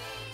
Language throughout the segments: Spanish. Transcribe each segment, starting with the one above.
me.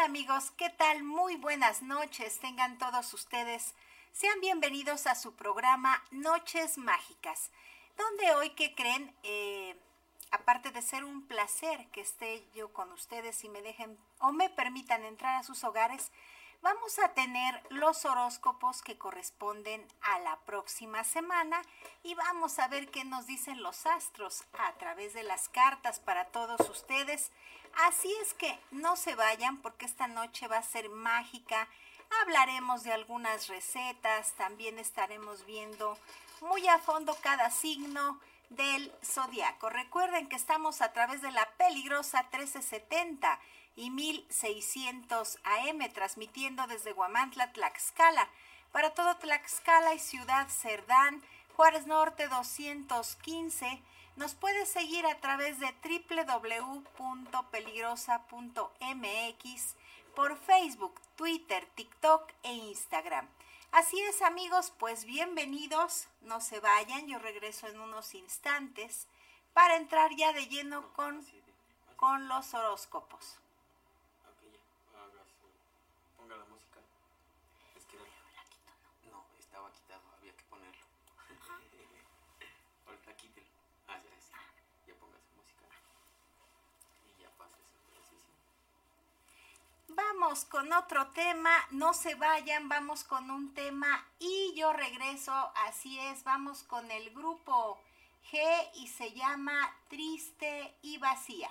Amigos, ¿qué tal? Muy buenas noches, tengan todos ustedes. Sean bienvenidos a su programa Noches Mágicas, donde hoy, ¿qué creen? Eh, aparte de ser un placer que esté yo con ustedes y me dejen o me permitan entrar a sus hogares, vamos a tener los horóscopos que corresponden a la próxima semana y vamos a ver qué nos dicen los astros a través de las cartas para todos ustedes. Así es que no se vayan porque esta noche va a ser mágica. Hablaremos de algunas recetas, también estaremos viendo muy a fondo cada signo del zodiaco. Recuerden que estamos a través de la peligrosa 1370 y 1600 AM transmitiendo desde Guamantla, Tlaxcala, para todo Tlaxcala y Ciudad Cerdán, Juárez Norte 215 nos puedes seguir a través de www.peligrosa.mx por Facebook, Twitter, TikTok e Instagram. Así es amigos, pues bienvenidos, no se vayan, yo regreso en unos instantes para entrar ya de lleno con, con los horóscopos. Vamos con otro tema, no se vayan, vamos con un tema y yo regreso, así es, vamos con el grupo G y se llama Triste y Vacía.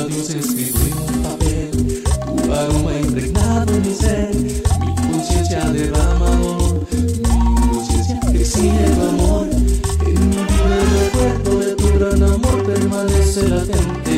adiós escrito en un papel, tu aroma impregnado en mi ser, mi conciencia derrama amor, mi conciencia exige tu amor, en mi vida recuerdo de tu gran amor permanece latente.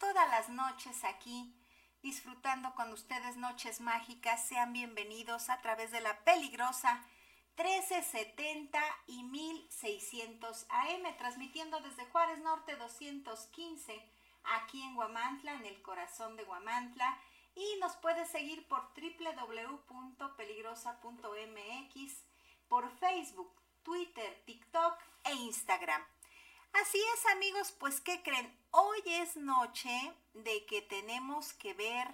Todas las noches aquí disfrutando con ustedes noches mágicas. Sean bienvenidos a través de la peligrosa 1370 y 1600 AM, transmitiendo desde Juárez Norte 215 aquí en Guamantla, en el corazón de Guamantla. Y nos puede seguir por www.peligrosa.mx, por Facebook, Twitter, TikTok e Instagram. Así es amigos, pues ¿qué creen? Hoy es noche de que tenemos que ver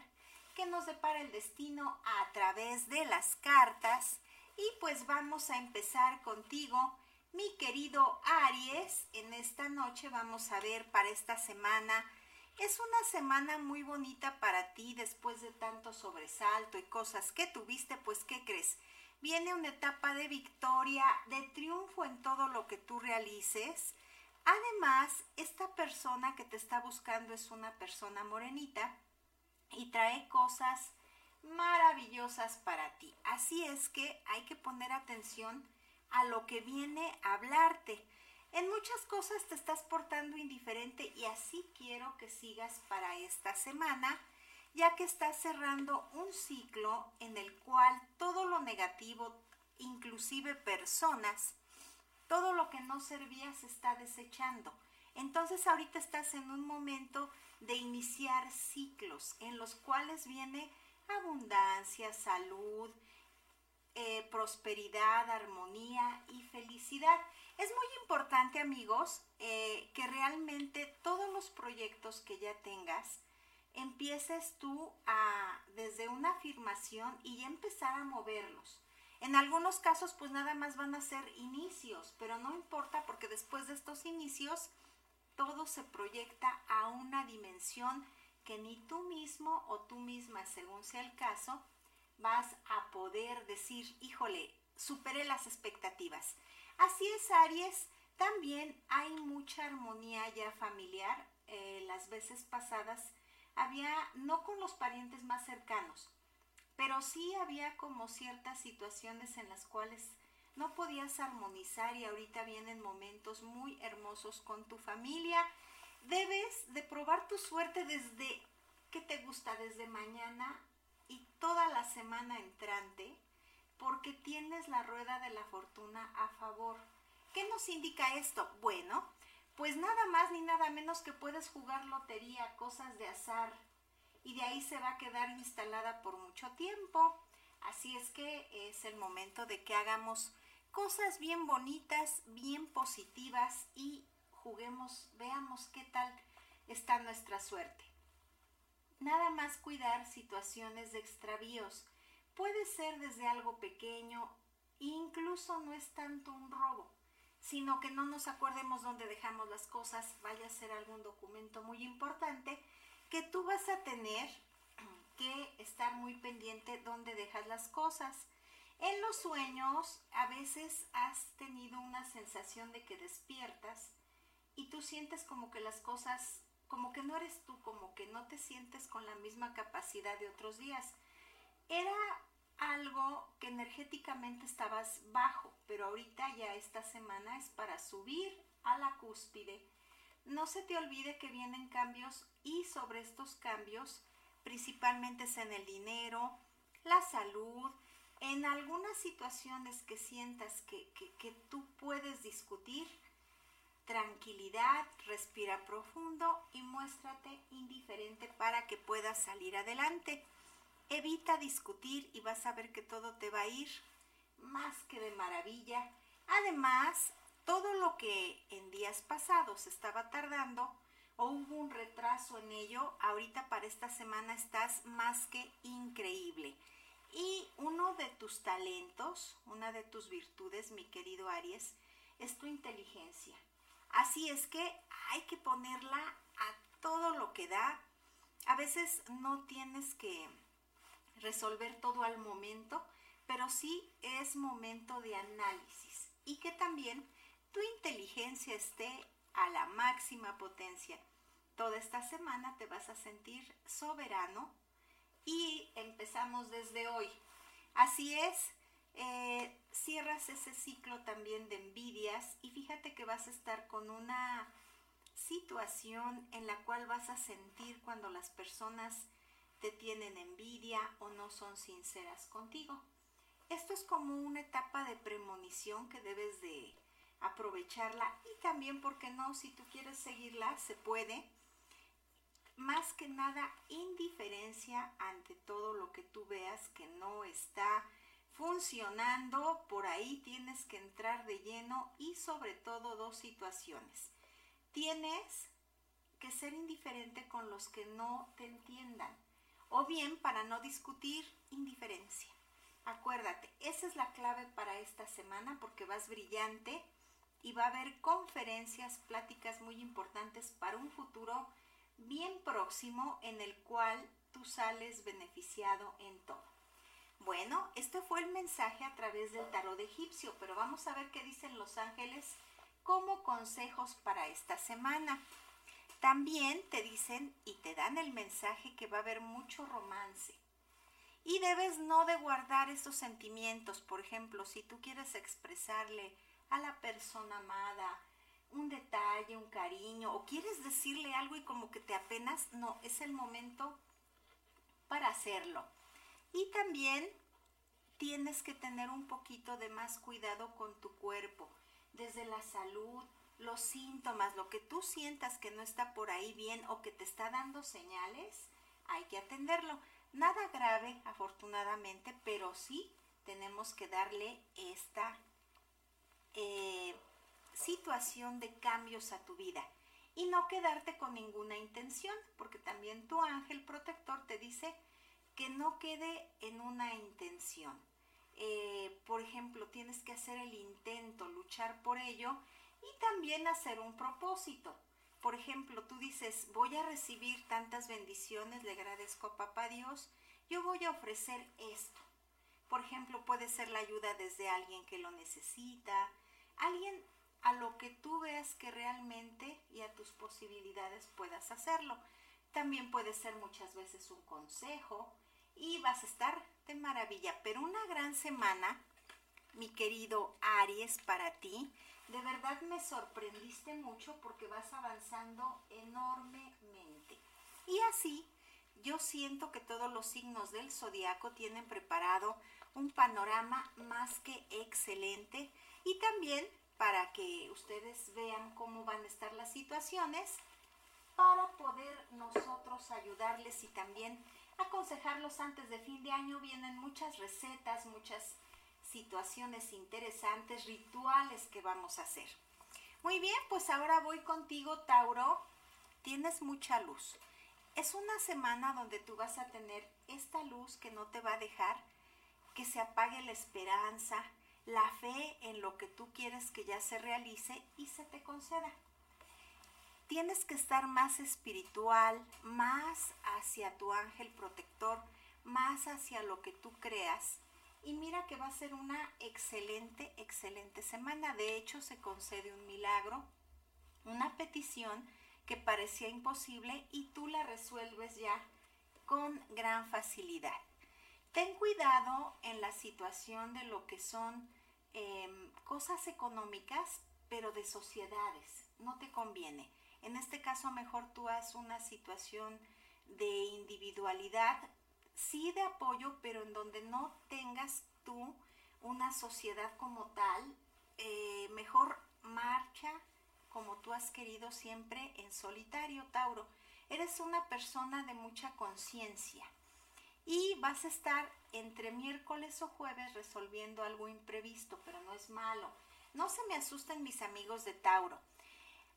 qué nos depara el destino a través de las cartas y pues vamos a empezar contigo, mi querido Aries. En esta noche vamos a ver para esta semana. Es una semana muy bonita para ti después de tanto sobresalto y cosas que tuviste, pues ¿qué crees? Viene una etapa de victoria, de triunfo en todo lo que tú realices Además, esta persona que te está buscando es una persona morenita y trae cosas maravillosas para ti. Así es que hay que poner atención a lo que viene a hablarte. En muchas cosas te estás portando indiferente y así quiero que sigas para esta semana, ya que estás cerrando un ciclo en el cual todo lo negativo, inclusive personas, todo lo que no servía se está desechando. Entonces ahorita estás en un momento de iniciar ciclos en los cuales viene abundancia, salud, eh, prosperidad, armonía y felicidad. Es muy importante amigos eh, que realmente todos los proyectos que ya tengas empieces tú a desde una afirmación y empezar a moverlos. En algunos casos pues nada más van a ser inicios, pero no importa porque después de estos inicios todo se proyecta a una dimensión que ni tú mismo o tú misma, según sea el caso, vas a poder decir, híjole, superé las expectativas. Así es, Aries, también hay mucha armonía ya familiar. Eh, las veces pasadas había, no con los parientes más cercanos, pero sí había como ciertas situaciones en las cuales no podías armonizar y ahorita vienen momentos muy hermosos con tu familia. Debes de probar tu suerte desde, ¿qué te gusta? Desde mañana y toda la semana entrante, porque tienes la rueda de la fortuna a favor. ¿Qué nos indica esto? Bueno, pues nada más ni nada menos que puedes jugar lotería, cosas de azar, y de ahí se va a quedar instalada por mucho tiempo. Así es que es el momento de que hagamos cosas bien bonitas, bien positivas y juguemos, veamos qué tal está nuestra suerte. Nada más cuidar situaciones de extravíos. Puede ser desde algo pequeño, incluso no es tanto un robo, sino que no nos acordemos dónde dejamos las cosas, vaya a ser algún documento muy importante que tú vas a tener que estar muy pendiente dónde dejas las cosas. En los sueños a veces has tenido una sensación de que despiertas y tú sientes como que las cosas, como que no eres tú, como que no te sientes con la misma capacidad de otros días. Era algo que energéticamente estabas bajo, pero ahorita ya esta semana es para subir a la cúspide no se te olvide que vienen cambios y sobre estos cambios, principalmente es en el dinero, la salud, en algunas situaciones que sientas que, que tú puedes discutir, tranquilidad, respira profundo y muéstrate indiferente para que puedas salir adelante. Evita discutir y vas a ver que todo te va a ir más que de maravilla. Además, todo lo que en días pasados estaba tardando o hubo un retraso en ello, ahorita para esta semana estás más que increíble. Y uno de tus talentos, una de tus virtudes, mi querido Aries, es tu inteligencia. Así es que hay que ponerla a todo lo que da. A veces no tienes que resolver todo al momento, pero sí es momento de análisis y que también tu inteligencia esté a la máxima potencia. Toda esta semana te vas a sentir soberano y empezamos desde hoy. Así es, eh, cierras ese ciclo también de envidias y fíjate que vas a estar con una situación en la cual vas a sentir cuando las personas te tienen envidia o no son sinceras contigo. Esto es como una etapa de premonición que debes de aprovecharla y también, porque no? Si tú quieres seguirla, se puede. Más que nada, indiferencia ante todo lo que tú veas que no está funcionando. Por ahí tienes que entrar de lleno y sobre todo dos situaciones. Tienes que ser indiferente con los que no te entiendan o bien para no discutir indiferencia. Acuérdate, esa es la clave para esta semana porque vas brillante y va a haber conferencias, pláticas muy importantes para un futuro bien próximo en el cual tú sales beneficiado en todo. Bueno, este fue el mensaje a través del tarot egipcio, pero vamos a ver qué dicen los ángeles como consejos para esta semana. También te dicen y te dan el mensaje que va a haber mucho romance. Y debes no de guardar esos sentimientos. Por ejemplo, si tú quieres expresarle a la persona amada un detalle, un cariño, o quieres decirle algo y como que te apenas, no, es el momento para hacerlo. Y también tienes que tener un poquito de más cuidado con tu cuerpo, desde la salud, los síntomas, lo que tú sientas que no está por ahí bien o que te está dando señales, hay que atenderlo. Nada grave, afortunadamente, pero sí tenemos que darle esta eh, situación de cambios a tu vida y no quedarte con ninguna intención, porque también tu ángel protector te dice que no quede en una intención. Eh, por ejemplo, tienes que hacer el intento, luchar por ello y también hacer un propósito. Por ejemplo, tú dices, voy a recibir tantas bendiciones, le agradezco a Papá Dios, yo voy a ofrecer esto. Por ejemplo, puede ser la ayuda desde alguien que lo necesita, alguien a lo que tú veas que realmente y a tus posibilidades puedas hacerlo. También puede ser muchas veces un consejo y vas a estar de maravilla. Pero una gran semana, mi querido Aries, para ti de verdad me sorprendiste mucho porque vas avanzando enormemente. Y así, yo siento que todos los signos del zodiaco tienen preparado un panorama más que excelente y también para que ustedes vean cómo van a estar las situaciones para poder nosotros ayudarles y también aconsejarlos antes de fin de año. Vienen muchas recetas, muchas situaciones interesantes, rituales que vamos a hacer. Muy bien, pues ahora voy contigo, Tauro. Tienes mucha luz. Es una semana donde tú vas a tener esta luz que no te va a dejar que se apague la esperanza, la fe en lo que tú quieres que ya se realice y se te conceda. Tienes que estar más espiritual, más hacia tu ángel protector, más hacia lo que tú creas y mira que va a ser una excelente, excelente semana. De hecho, se concede un milagro, una petición que parecía imposible y tú la resuelves ya con gran facilidad. Ten cuidado en la situación de lo que son em, cosas económicas, pero de sociedades. No te conviene. En este caso, mejor tú haz una situación de individualidad sí de apoyo, pero en donde no tengas tú una sociedad como tal, eh, mejor marcha como tú has querido siempre en solitario, Tauro. Eres una persona de mucha conciencia y vas a estar entre miércoles o jueves resolviendo algo imprevisto, pero no es malo. No se me asusten mis amigos de Tauro.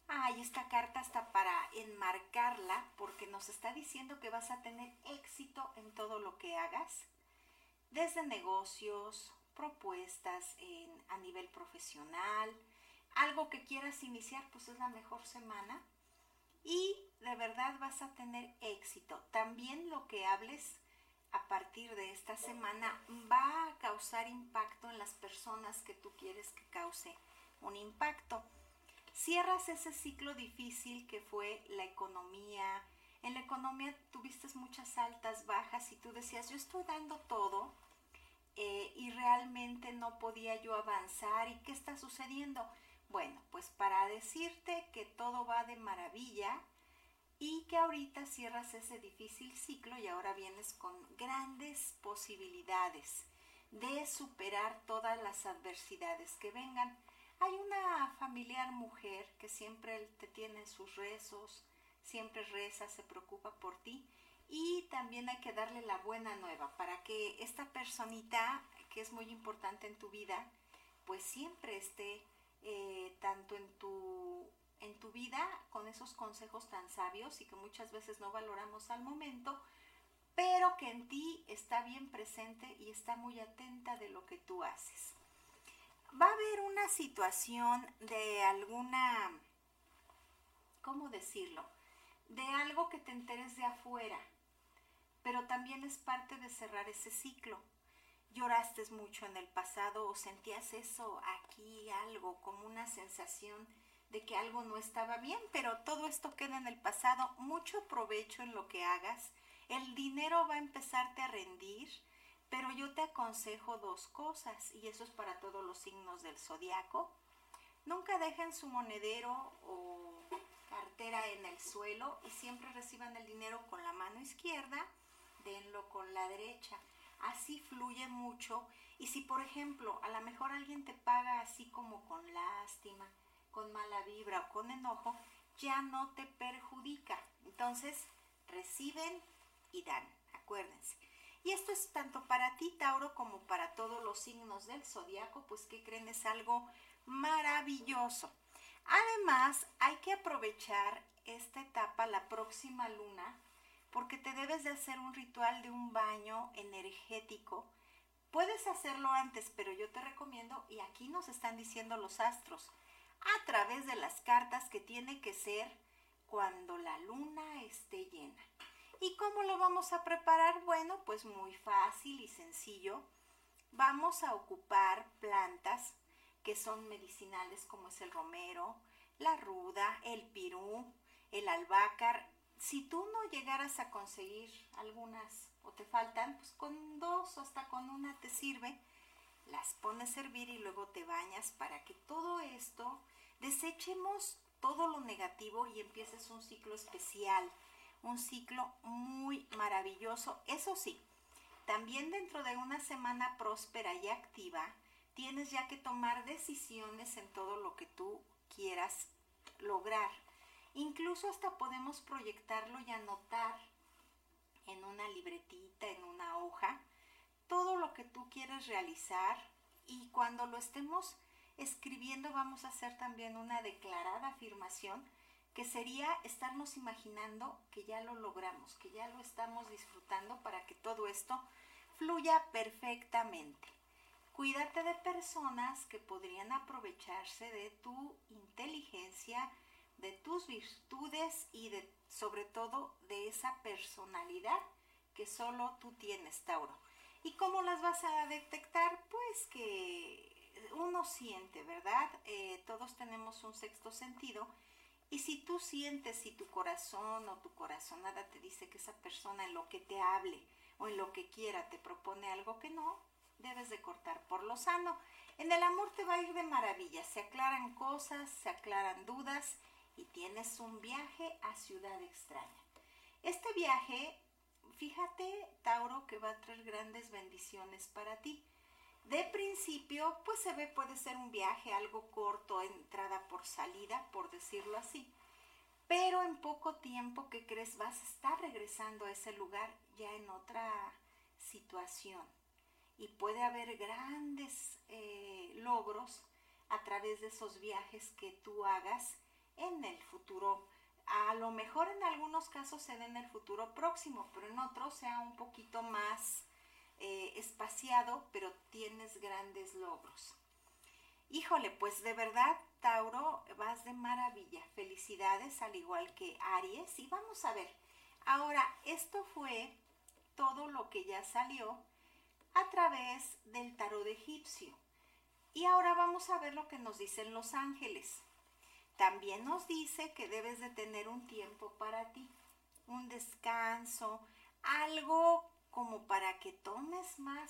Ay, esta carta está para enmarcarla porque nos está diciendo que vas a tener éxito en todo lo que hagas, desde negocios, propuestas a nivel profesional, algo que quieras iniciar, pues es la mejor semana y de verdad vas a tener éxito. También lo que hables a partir de esta semana va a causar impacto en las personas que tú quieres que cause un impacto cierras ese ciclo difícil que fue la economía. En la economía tuviste muchas altas, bajas y tú decías, yo estoy dando todo eh, y realmente no podía yo avanzar. ¿Y qué está sucediendo? Bueno, pues para decirte que todo va de maravilla y que ahorita cierras ese difícil ciclo y ahora vienes con grandes posibilidades de superar todas las adversidades que vengan. Hay una familiar mujer que siempre te tiene sus rezos, siempre reza, se preocupa por ti y también hay que darle la buena nueva para que esta personita que es muy importante en tu vida, pues siempre esté eh, tanto en tu, en tu vida con esos consejos tan sabios y que muchas veces no valoramos al momento, pero que en ti está bien presente y está muy atenta de lo que tú haces. Va a haber una situación de alguna, ¿cómo decirlo? De algo que te enteres de afuera, pero también es parte de cerrar ese ciclo lloraste mucho en el pasado o sentías eso aquí, algo, como una sensación de que algo no estaba bien, pero todo esto queda en el pasado, mucho provecho en lo que hagas, el dinero va a empezarte a rendir, pero yo te aconsejo dos cosas, y eso es para todos los signos del zodiaco. Nunca dejen su monedero o cartera en el suelo y siempre reciban el dinero con la mano izquierda, denlo con la derecha así fluye mucho. Y si, por ejemplo, a lo mejor alguien te paga así como con lástima, con mala vibra o con enojo, ya no te perjudica. Entonces, reciben y dan, acuérdense. Y esto es tanto para ti, Tauro, como para todos los signos del zodiaco, pues que creen es algo maravilloso. Además, hay que aprovechar esta etapa, la próxima luna, porque te debes de hacer un ritual de un baño energético. Puedes hacerlo antes, pero yo te recomiendo, y aquí nos están diciendo los astros, a través de las cartas que tiene que ser cuando la luna esté llena. ¿Y cómo lo vamos a preparar? Bueno, pues muy fácil y sencillo. Vamos a ocupar plantas que son medicinales como es el romero, la ruda, el pirú, el albácar si tú no llegaras a conseguir algunas o te faltan, pues con dos o hasta con una te sirve, las pones a hervir y luego te bañas para que todo esto desechemos todo lo negativo y empieces un ciclo especial, un ciclo muy maravilloso. Eso sí, también dentro de una semana próspera y activa, tienes ya que tomar decisiones en todo lo que tú quieras lograr Incluso hasta podemos proyectarlo y anotar en una libretita, en una hoja, todo lo que tú quieres realizar y cuando lo estemos escribiendo vamos a hacer también una declarada afirmación que sería estarnos imaginando que ya lo logramos, que ya lo estamos disfrutando para que todo esto fluya perfectamente. Cuídate de personas que podrían aprovecharse de tu inteligencia, de tus virtudes y de sobre todo de esa personalidad que solo tú tienes, Tauro. ¿Y cómo las vas a detectar? Pues que uno siente, ¿verdad? Eh, todos tenemos un sexto sentido. Y si tú sientes, si tu corazón o tu corazonada te dice que esa persona en lo que te hable o en lo que quiera te propone algo que no, debes de cortar por lo sano. En el amor te va a ir de maravilla, se aclaran cosas, se aclaran dudas y tienes un viaje a ciudad extraña. Este viaje, fíjate, Tauro, que va a traer grandes bendiciones para ti. De principio, pues se ve, puede ser un viaje algo corto, entrada por salida, por decirlo así. Pero en poco tiempo, que crees? Vas a estar regresando a ese lugar ya en otra situación. Y puede haber grandes eh, logros a través de esos viajes que tú hagas en el futuro. A lo mejor en algunos casos se en el futuro próximo, pero en otros sea un poquito más eh, espaciado, pero tienes grandes logros. Híjole, pues de verdad, Tauro, vas de maravilla. Felicidades, al igual que Aries. Y vamos a ver, ahora, esto fue todo lo que ya salió a través del tarot egipcio. Y ahora vamos a ver lo que nos dicen los ángeles. También nos dice que debes de tener un tiempo para ti, un descanso, algo como para que tomes más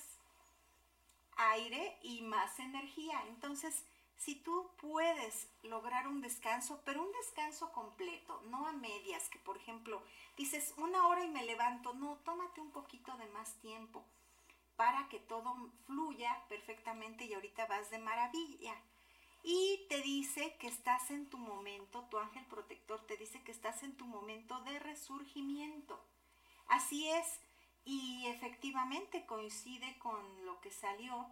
aire y más energía. Entonces, si tú puedes lograr un descanso, pero un descanso completo, no a medias, que por ejemplo dices una hora y me levanto, no, tómate un poquito de más tiempo para que todo fluya perfectamente y ahorita vas de maravilla. Y te dice que estás en tu momento, tu ángel protector te dice que estás en tu momento de resurgimiento. Así es, y efectivamente coincide con lo que salió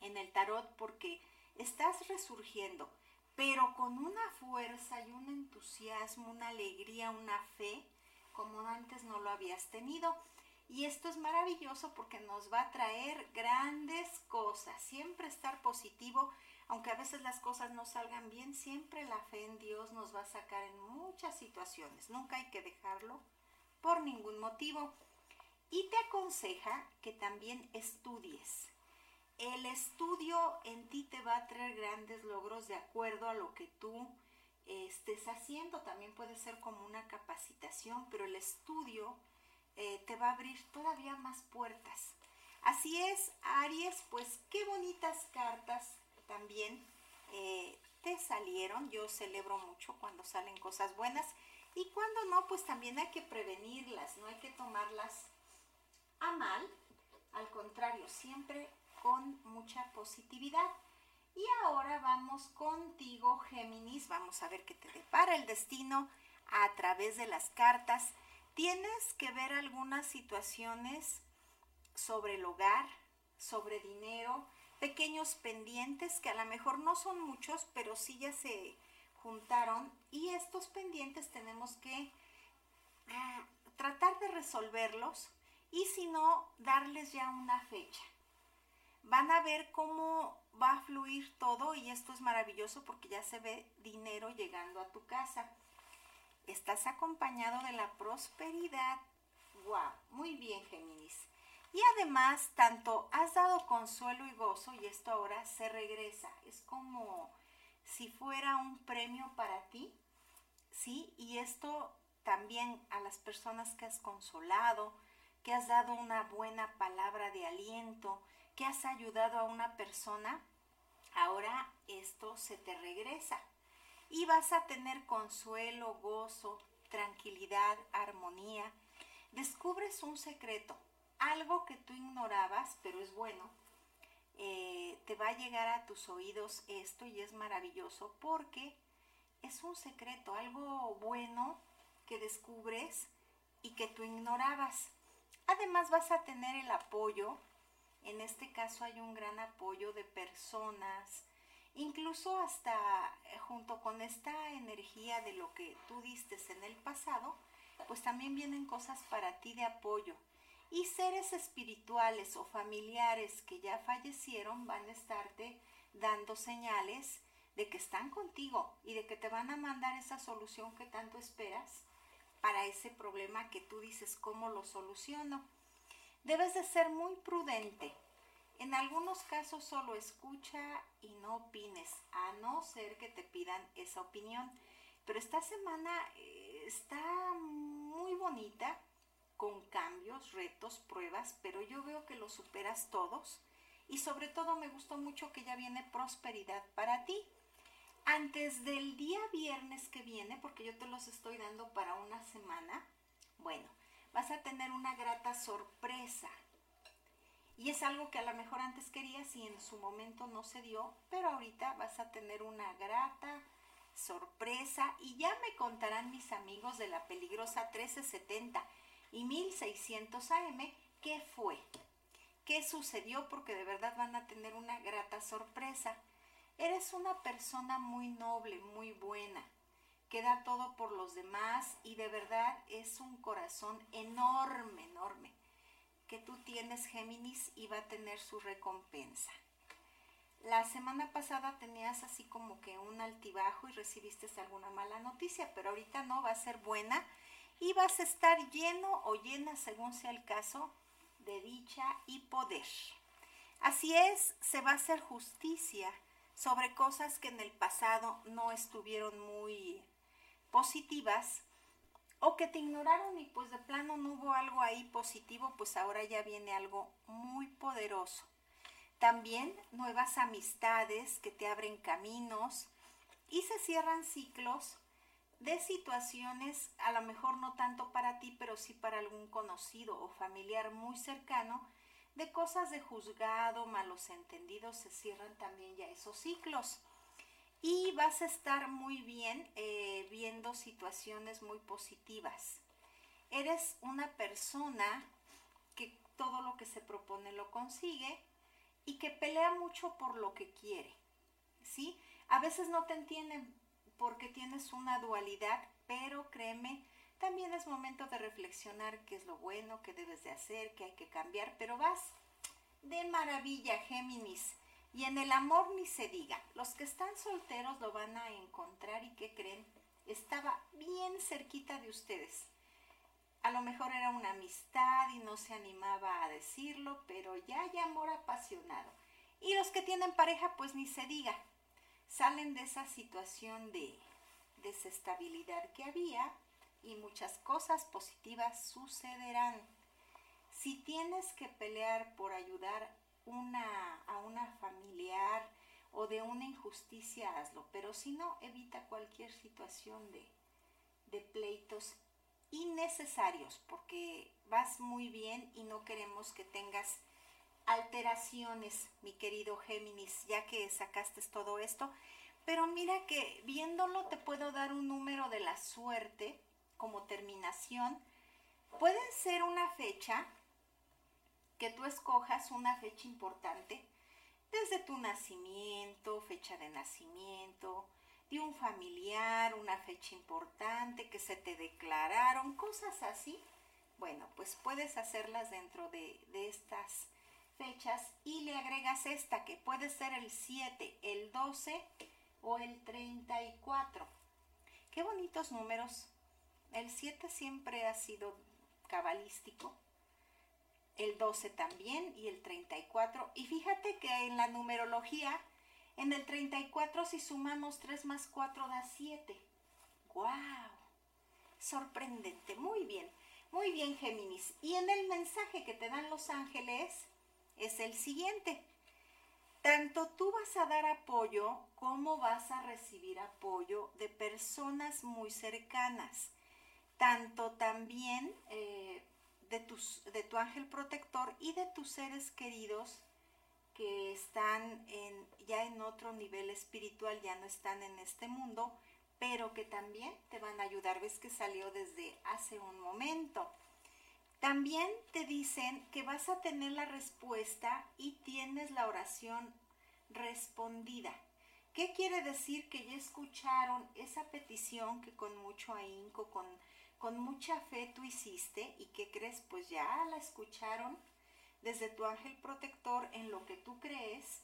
en el tarot porque estás resurgiendo, pero con una fuerza y un entusiasmo, una alegría, una fe, como antes no lo habías tenido. Y esto es maravilloso porque nos va a traer grandes cosas. Siempre estar positivo, aunque a veces las cosas no salgan bien, siempre la fe en Dios nos va a sacar en muchas situaciones. Nunca hay que dejarlo por ningún motivo. Y te aconseja que también estudies el estudio en ti te va a traer grandes logros de acuerdo a lo que tú eh, estés haciendo. También puede ser como una capacitación, pero el estudio eh, te va a abrir todavía más puertas. Así es, Aries, pues qué bonitas cartas también eh, te salieron. Yo celebro mucho cuando salen cosas buenas y cuando no, pues también hay que prevenirlas, no hay que tomarlas a mal. Al contrario, siempre con mucha positividad. Y ahora vamos contigo, Géminis. Vamos a ver qué te depara el destino a través de las cartas. Tienes que ver algunas situaciones sobre el hogar, sobre dinero, pequeños pendientes que a lo mejor no son muchos, pero sí ya se juntaron. Y estos pendientes tenemos que ah, tratar de resolverlos y si no, darles ya una fecha van a ver cómo va a fluir todo y esto es maravilloso porque ya se ve dinero llegando a tu casa. Estás acompañado de la prosperidad. ¡Wow! Muy bien, Géminis. Y además, tanto has dado consuelo y gozo y esto ahora se regresa. Es como si fuera un premio para ti, ¿sí? Y esto también a las personas que has consolado, que has dado una buena palabra de aliento, que has ayudado a una persona, ahora esto se te regresa y vas a tener consuelo, gozo, tranquilidad, armonía. Descubres un secreto, algo que tú ignorabas, pero es bueno. Eh, te va a llegar a tus oídos esto y es maravilloso porque es un secreto, algo bueno que descubres y que tú ignorabas. Además vas a tener el apoyo en este caso hay un gran apoyo de personas, incluso hasta eh, junto con esta energía de lo que tú diste en el pasado, pues también vienen cosas para ti de apoyo. Y seres espirituales o familiares que ya fallecieron van a estarte dando señales de que están contigo y de que te van a mandar esa solución que tanto esperas para ese problema que tú dices cómo lo soluciono. Debes de ser muy prudente. En algunos casos solo escucha y no opines, a no ser que te pidan esa opinión. Pero esta semana eh, está muy bonita, con cambios, retos, pruebas, pero yo veo que los superas todos. Y sobre todo me gustó mucho que ya viene prosperidad para ti. Antes del día viernes que viene, porque yo te los estoy dando para una semana, bueno, vas a tener una grata sorpresa. Y es algo que a lo mejor antes querías y en su momento no se dio, pero ahorita vas a tener una grata sorpresa y ya me contarán mis amigos de la peligrosa 1370 y 1600 AM qué fue, qué sucedió porque de verdad van a tener una grata sorpresa. Eres una persona muy noble, muy buena queda todo por los demás y de verdad es un corazón enorme, enorme que tú tienes Géminis y va a tener su recompensa. La semana pasada tenías así como que un altibajo y recibiste alguna mala noticia, pero ahorita no, va a ser buena y vas a estar lleno o llena, según sea el caso, de dicha y poder. Así es, se va a hacer justicia sobre cosas que en el pasado no estuvieron muy positivas o que te ignoraron y pues de plano no hubo algo ahí positivo, pues ahora ya viene algo muy poderoso. También nuevas amistades que te abren caminos y se cierran ciclos de situaciones, a lo mejor no tanto para ti, pero sí para algún conocido o familiar muy cercano, de cosas de juzgado, malos entendidos, se cierran también ya esos ciclos. Y vas a estar muy bien eh, viendo situaciones muy positivas. Eres una persona que todo lo que se propone lo consigue y que pelea mucho por lo que quiere. ¿Sí? A veces no te entienden porque tienes una dualidad, pero créeme, también es momento de reflexionar qué es lo bueno, qué debes de hacer, qué hay que cambiar, pero vas de maravilla, Géminis. Y en el amor ni se diga, los que están solteros lo van a encontrar y que creen, estaba bien cerquita de ustedes. A lo mejor era una amistad y no se animaba a decirlo, pero ya hay amor apasionado. Y los que tienen pareja, pues ni se diga, salen de esa situación de desestabilidad que había y muchas cosas positivas sucederán. Si tienes que pelear por ayudar una, a una familiar o de una injusticia, hazlo, pero si no, evita cualquier situación de, de pleitos innecesarios porque vas muy bien y no queremos que tengas alteraciones, mi querido Géminis, ya que sacaste todo esto. Pero mira que viéndolo te puedo dar un número de la suerte como terminación. Puede ser una fecha que tú escojas, una fecha importante, desde tu nacimiento, fecha de nacimiento, de un familiar, una fecha importante que se te declararon, cosas así. Bueno, pues puedes hacerlas dentro de, de estas fechas y le agregas esta que puede ser el 7, el 12 o el 34. Qué bonitos números. El 7 siempre ha sido cabalístico. El 12 también y el 34. Y fíjate que en la numerología, en el 34 si sumamos 3 más 4 da 7. ¡Wow! Sorprendente. Muy bien. Muy bien, Géminis. Y en el mensaje que te dan los ángeles, es el siguiente. Tanto tú vas a dar apoyo como vas a recibir apoyo de personas muy cercanas. Tanto también eh, de, tus, de tu ángel protector y de tus seres queridos que están en, ya en otro nivel espiritual, ya no están en este mundo, pero que también te van a ayudar. Ves que salió desde hace un momento. También te dicen que vas a tener la respuesta y tienes la oración respondida. ¿Qué quiere decir? Que ya escucharon esa petición que con mucho ahínco, con, con mucha fe tú hiciste y que crees, pues ya la escucharon desde tu ángel protector en lo que tú crees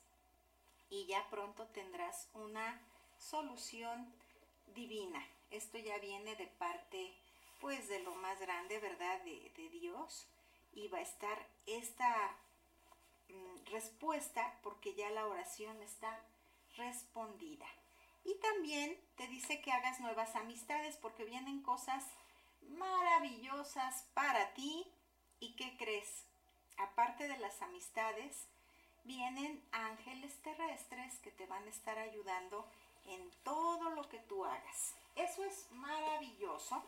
y ya pronto tendrás una solución divina. Esto ya viene de parte pues de lo más grande, ¿verdad? De, Dios. Y va a estar esta mm, respuesta porque ya la oración está respondida. Y también te dice que hagas nuevas amistades porque vienen cosas maravillosas para ti. ¿Y qué crees? Aparte de las amistades, vienen ángeles terrestres que te van a estar ayudando en todo lo que tú hagas. Eso es maravilloso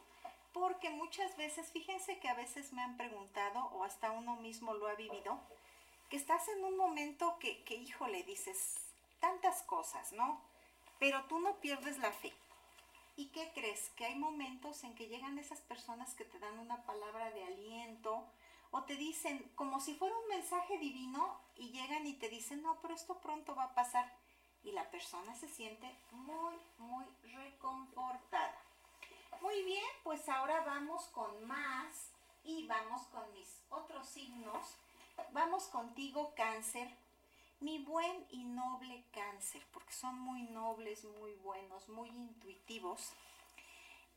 porque muchas veces, fíjense que a veces me han preguntado, o hasta uno mismo lo ha vivido, que estás en un momento que, que híjole, dices tantas cosas, ¿no? Pero tú no pierdes la fe. ¿Y qué crees? Que hay momentos en que llegan esas personas que te dan una palabra de aliento o te dicen como si fuera un mensaje divino y llegan y te dicen, no, pero esto pronto va a pasar. Y la persona se siente muy, muy reconfortada. Muy bien, pues ahora vamos con más y vamos con mis otros signos. Vamos contigo, cáncer, mi buen y noble cáncer, porque son muy nobles, muy buenos, muy intuitivos.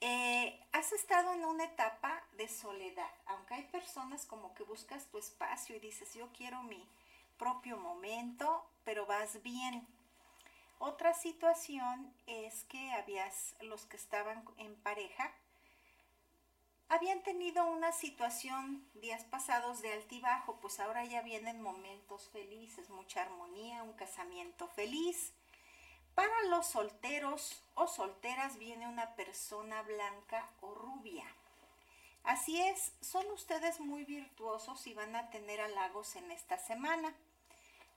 Eh, has estado en una etapa de soledad, aunque hay personas como que buscas tu espacio y dices, yo quiero mi propio momento, pero vas bien. Otra situación es que habías, los que estaban en pareja, habían tenido una situación días pasados de altibajo, pues ahora ya vienen momentos felices, mucha armonía, un casamiento feliz. Para los solteros o solteras viene una persona blanca o rubia. Así es, son ustedes muy virtuosos y van a tener halagos en esta semana.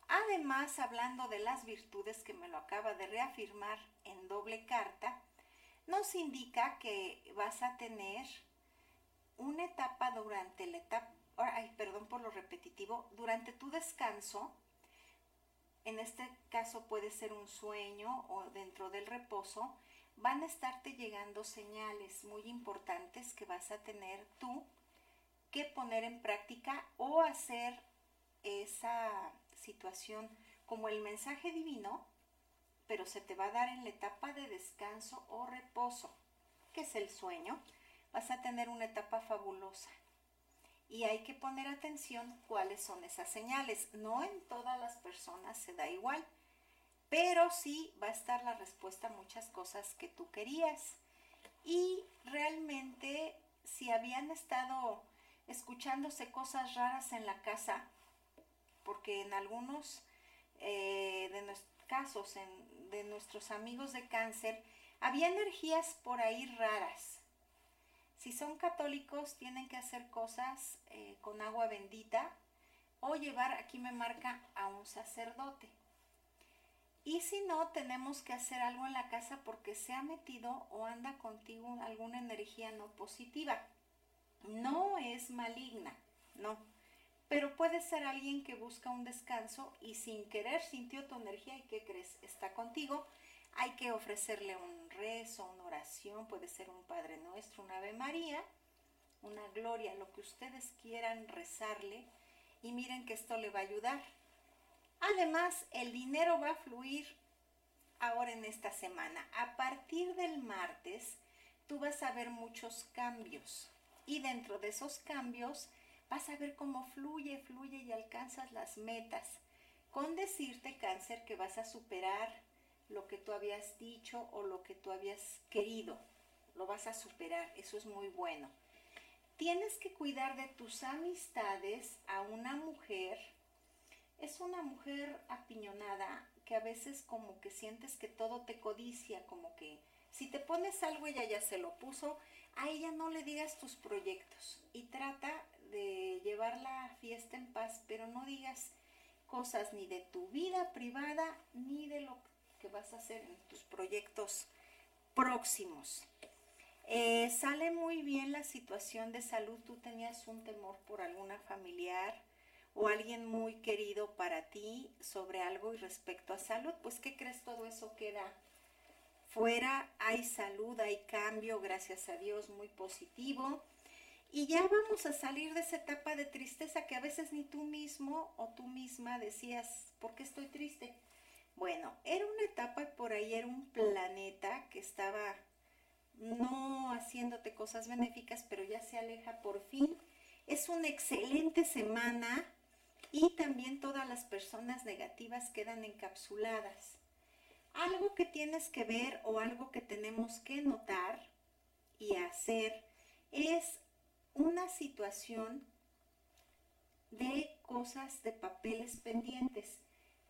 Además, hablando de las virtudes que me lo acaba de reafirmar en doble carta, nos indica que vas a tener una etapa durante la etapa, ay, perdón por lo repetitivo, durante tu descanso, en este caso puede ser un sueño o dentro del reposo, van a estarte llegando señales muy importantes que vas a tener tú que poner en práctica o hacer esa situación como el mensaje divino, pero se te va a dar en la etapa de descanso o reposo, que es el sueño vas a tener una etapa fabulosa. Y hay que poner atención cuáles son esas señales. No en todas las personas se da igual, pero sí va a estar la respuesta a muchas cosas que tú querías. Y realmente si habían estado escuchándose cosas raras en la casa, porque en algunos eh, de nuestros casos, de nuestros amigos de cáncer, había energías por ahí raras si son católicos, tienen que hacer cosas eh, con agua bendita o llevar, aquí me marca, a un sacerdote. Y si no, tenemos que hacer algo en la casa porque se ha metido o anda contigo alguna energía no positiva. No es maligna, no. Pero puede ser alguien que busca un descanso y sin querer sintió tu energía y ¿qué crees? Está contigo hay que ofrecerle un rezo, una oración, puede ser un Padre Nuestro, una Ave María, una gloria, lo que ustedes quieran rezarle y miren que esto le va a ayudar. Además, el dinero va a fluir ahora en esta semana. A partir del martes, tú vas a ver muchos cambios y dentro de esos cambios vas a ver cómo fluye, fluye y alcanzas las metas. Con decirte, cáncer, que vas a superar lo que tú habías dicho o lo que tú habías querido. Lo vas a superar, eso es muy bueno. Tienes que cuidar de tus amistades a una mujer. Es una mujer apiñonada que a veces como que sientes que todo te codicia, como que si te pones algo ella ya se lo puso, a ella no le digas tus proyectos y trata de llevar la fiesta en paz, pero no digas cosas ni de tu vida privada ni de lo que vas a hacer en tus proyectos próximos. Eh, sale muy bien la situación de salud. Tú tenías un temor por alguna familiar o alguien muy querido para ti sobre algo y respecto a salud. Pues, ¿qué crees? Todo eso queda fuera. Hay salud, hay cambio, gracias a Dios, muy positivo. Y ya vamos a salir de esa etapa de tristeza que a veces ni tú mismo o tú misma decías, ¿por qué estoy triste? Bueno, era una etapa y por ahí era un planeta que estaba no haciéndote cosas benéficas, pero ya se aleja por fin. Es una excelente semana y también todas las personas negativas quedan encapsuladas. Algo que tienes que ver o algo que tenemos que notar y hacer es una situación de cosas de papeles pendientes.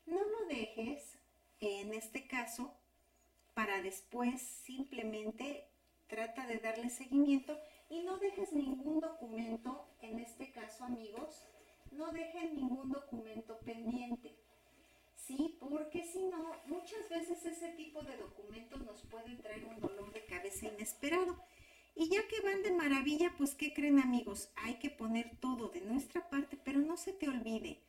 No lo dejes, en este caso, para después simplemente trata de darle seguimiento y no dejes ningún documento, en este caso amigos, no dejen ningún documento pendiente. Sí, porque si no, muchas veces ese tipo de documentos nos pueden traer un dolor de cabeza inesperado. Y ya que van de maravilla, pues ¿qué creen amigos? Hay que poner todo de nuestra parte, pero no se te olvide,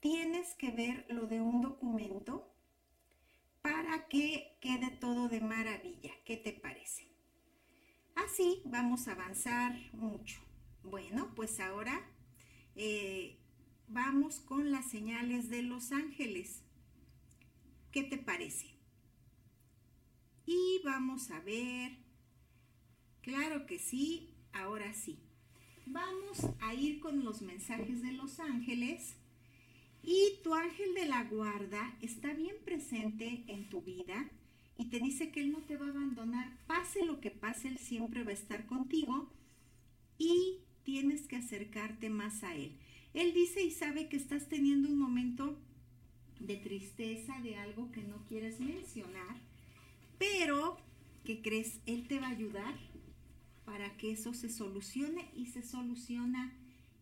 tienes que ver lo de un documento para que quede todo de maravilla. ¿Qué te parece? Así vamos a avanzar mucho. Bueno, pues ahora eh, vamos con las señales de los ángeles. ¿Qué te parece? Y vamos a ver. Claro que sí, ahora sí. Vamos a ir con los mensajes de los ángeles y tu ángel de la guarda está bien presente en tu vida y te dice que Él no te va a abandonar. Pase lo que pase, Él siempre va a estar contigo. y tienes que acercarte más a Él. Él dice y sabe que estás teniendo un momento de tristeza, de algo que no quieres mencionar, pero ¿qué crees? Él te va a ayudar para que eso se solucione y se soluciona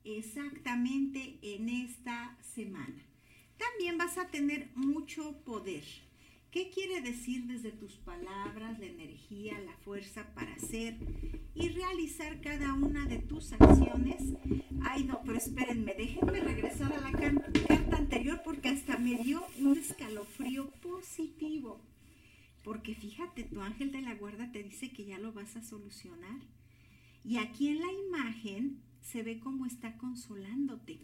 exactamente en esta semana. También vas a tener mucho poder. ¿Qué quiere decir desde tus palabras, la energía, la fuerza para hacer y realizar cada una de tus acciones? Ay, no, pero espérenme, déjenme regresar a la carta anterior porque hasta me dio un escalofrío positivo. Porque fíjate, tu ángel de la guarda te dice que ya lo vas a solucionar. Y aquí en la imagen se ve cómo está consolándote.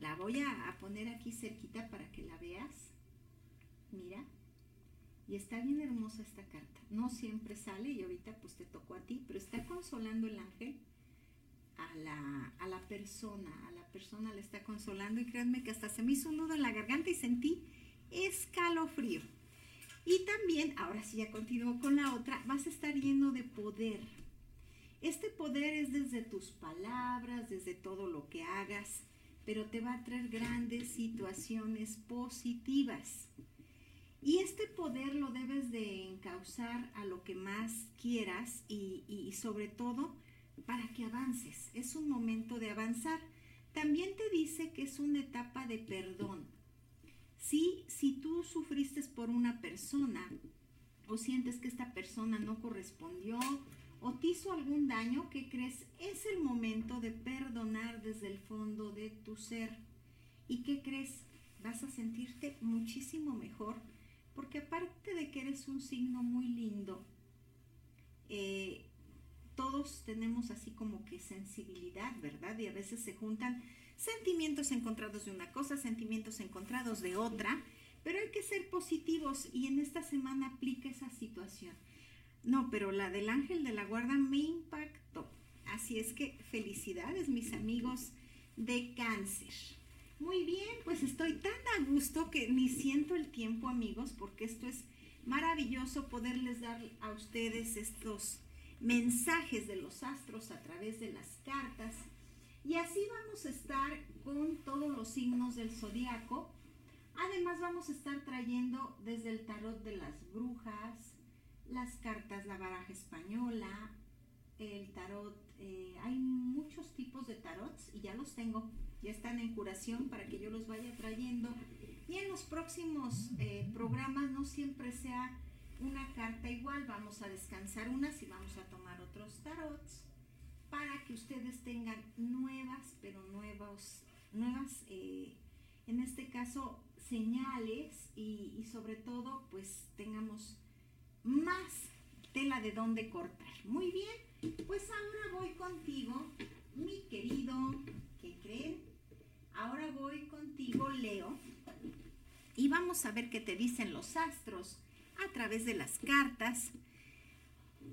La voy a, poner aquí cerquita para que la veas. Mira. Y está bien hermosa esta carta. No siempre sale y ahorita pues te tocó a ti, pero está consolando el ángel a la, a la persona. A la persona le está consolando y créanme que hasta se me hizo un nudo en la garganta y sentí escalofrío. Y también, ahora sí ya continúo con la otra, vas a estar lleno de poder. Este poder es desde tus palabras, desde todo lo que hagas, pero te va a traer grandes situaciones positivas. Y este poder lo debes de encauzar a lo que más quieras y, y, sobre todo para que avances. Es un momento de avanzar. También te dice que es una etapa de perdón. Sí, si tú sufriste por una persona o sientes que esta persona no correspondió o te hizo algún daño, ¿qué crees? Es el momento de perdonar desde el fondo de tu ser. ¿Y qué crees? Vas a sentirte muchísimo mejor porque aparte de que eres un signo muy lindo, eh, todos tenemos así como que sensibilidad, ¿verdad? Y a veces se juntan sentimientos encontrados de una cosa, sentimientos encontrados de otra, pero hay que ser positivos y en esta semana aplica esa situación. No, pero la del ángel de la guarda me impactó. Así es que felicidades mis amigos de cáncer. Muy bien, pues estoy tan a gusto que ni siento el tiempo amigos porque esto es maravilloso poderles dar a ustedes estos mensajes de los astros a través de las cartas y así vamos a estar con todos los signos del zodiaco. Además vamos a estar trayendo desde el tarot de las brujas, las cartas, la baraja española, el tarot. Eh, hay muchos tipos de tarots y ya los tengo, ya están en curación para que yo los vaya trayendo. Y en los próximos eh, programas no siempre sea una carta igual, vamos a descansar unas y vamos a tomar otros tarots para que ustedes tengan nuevas, pero nuevos, nuevas, eh, en este caso, señales y, sobre todo, pues tengamos más tela de dónde cortar. Muy bien, pues ahora voy contigo, mi querido, ¿qué creen? Ahora voy contigo, Leo, y vamos a ver qué te dicen los astros a través de las cartas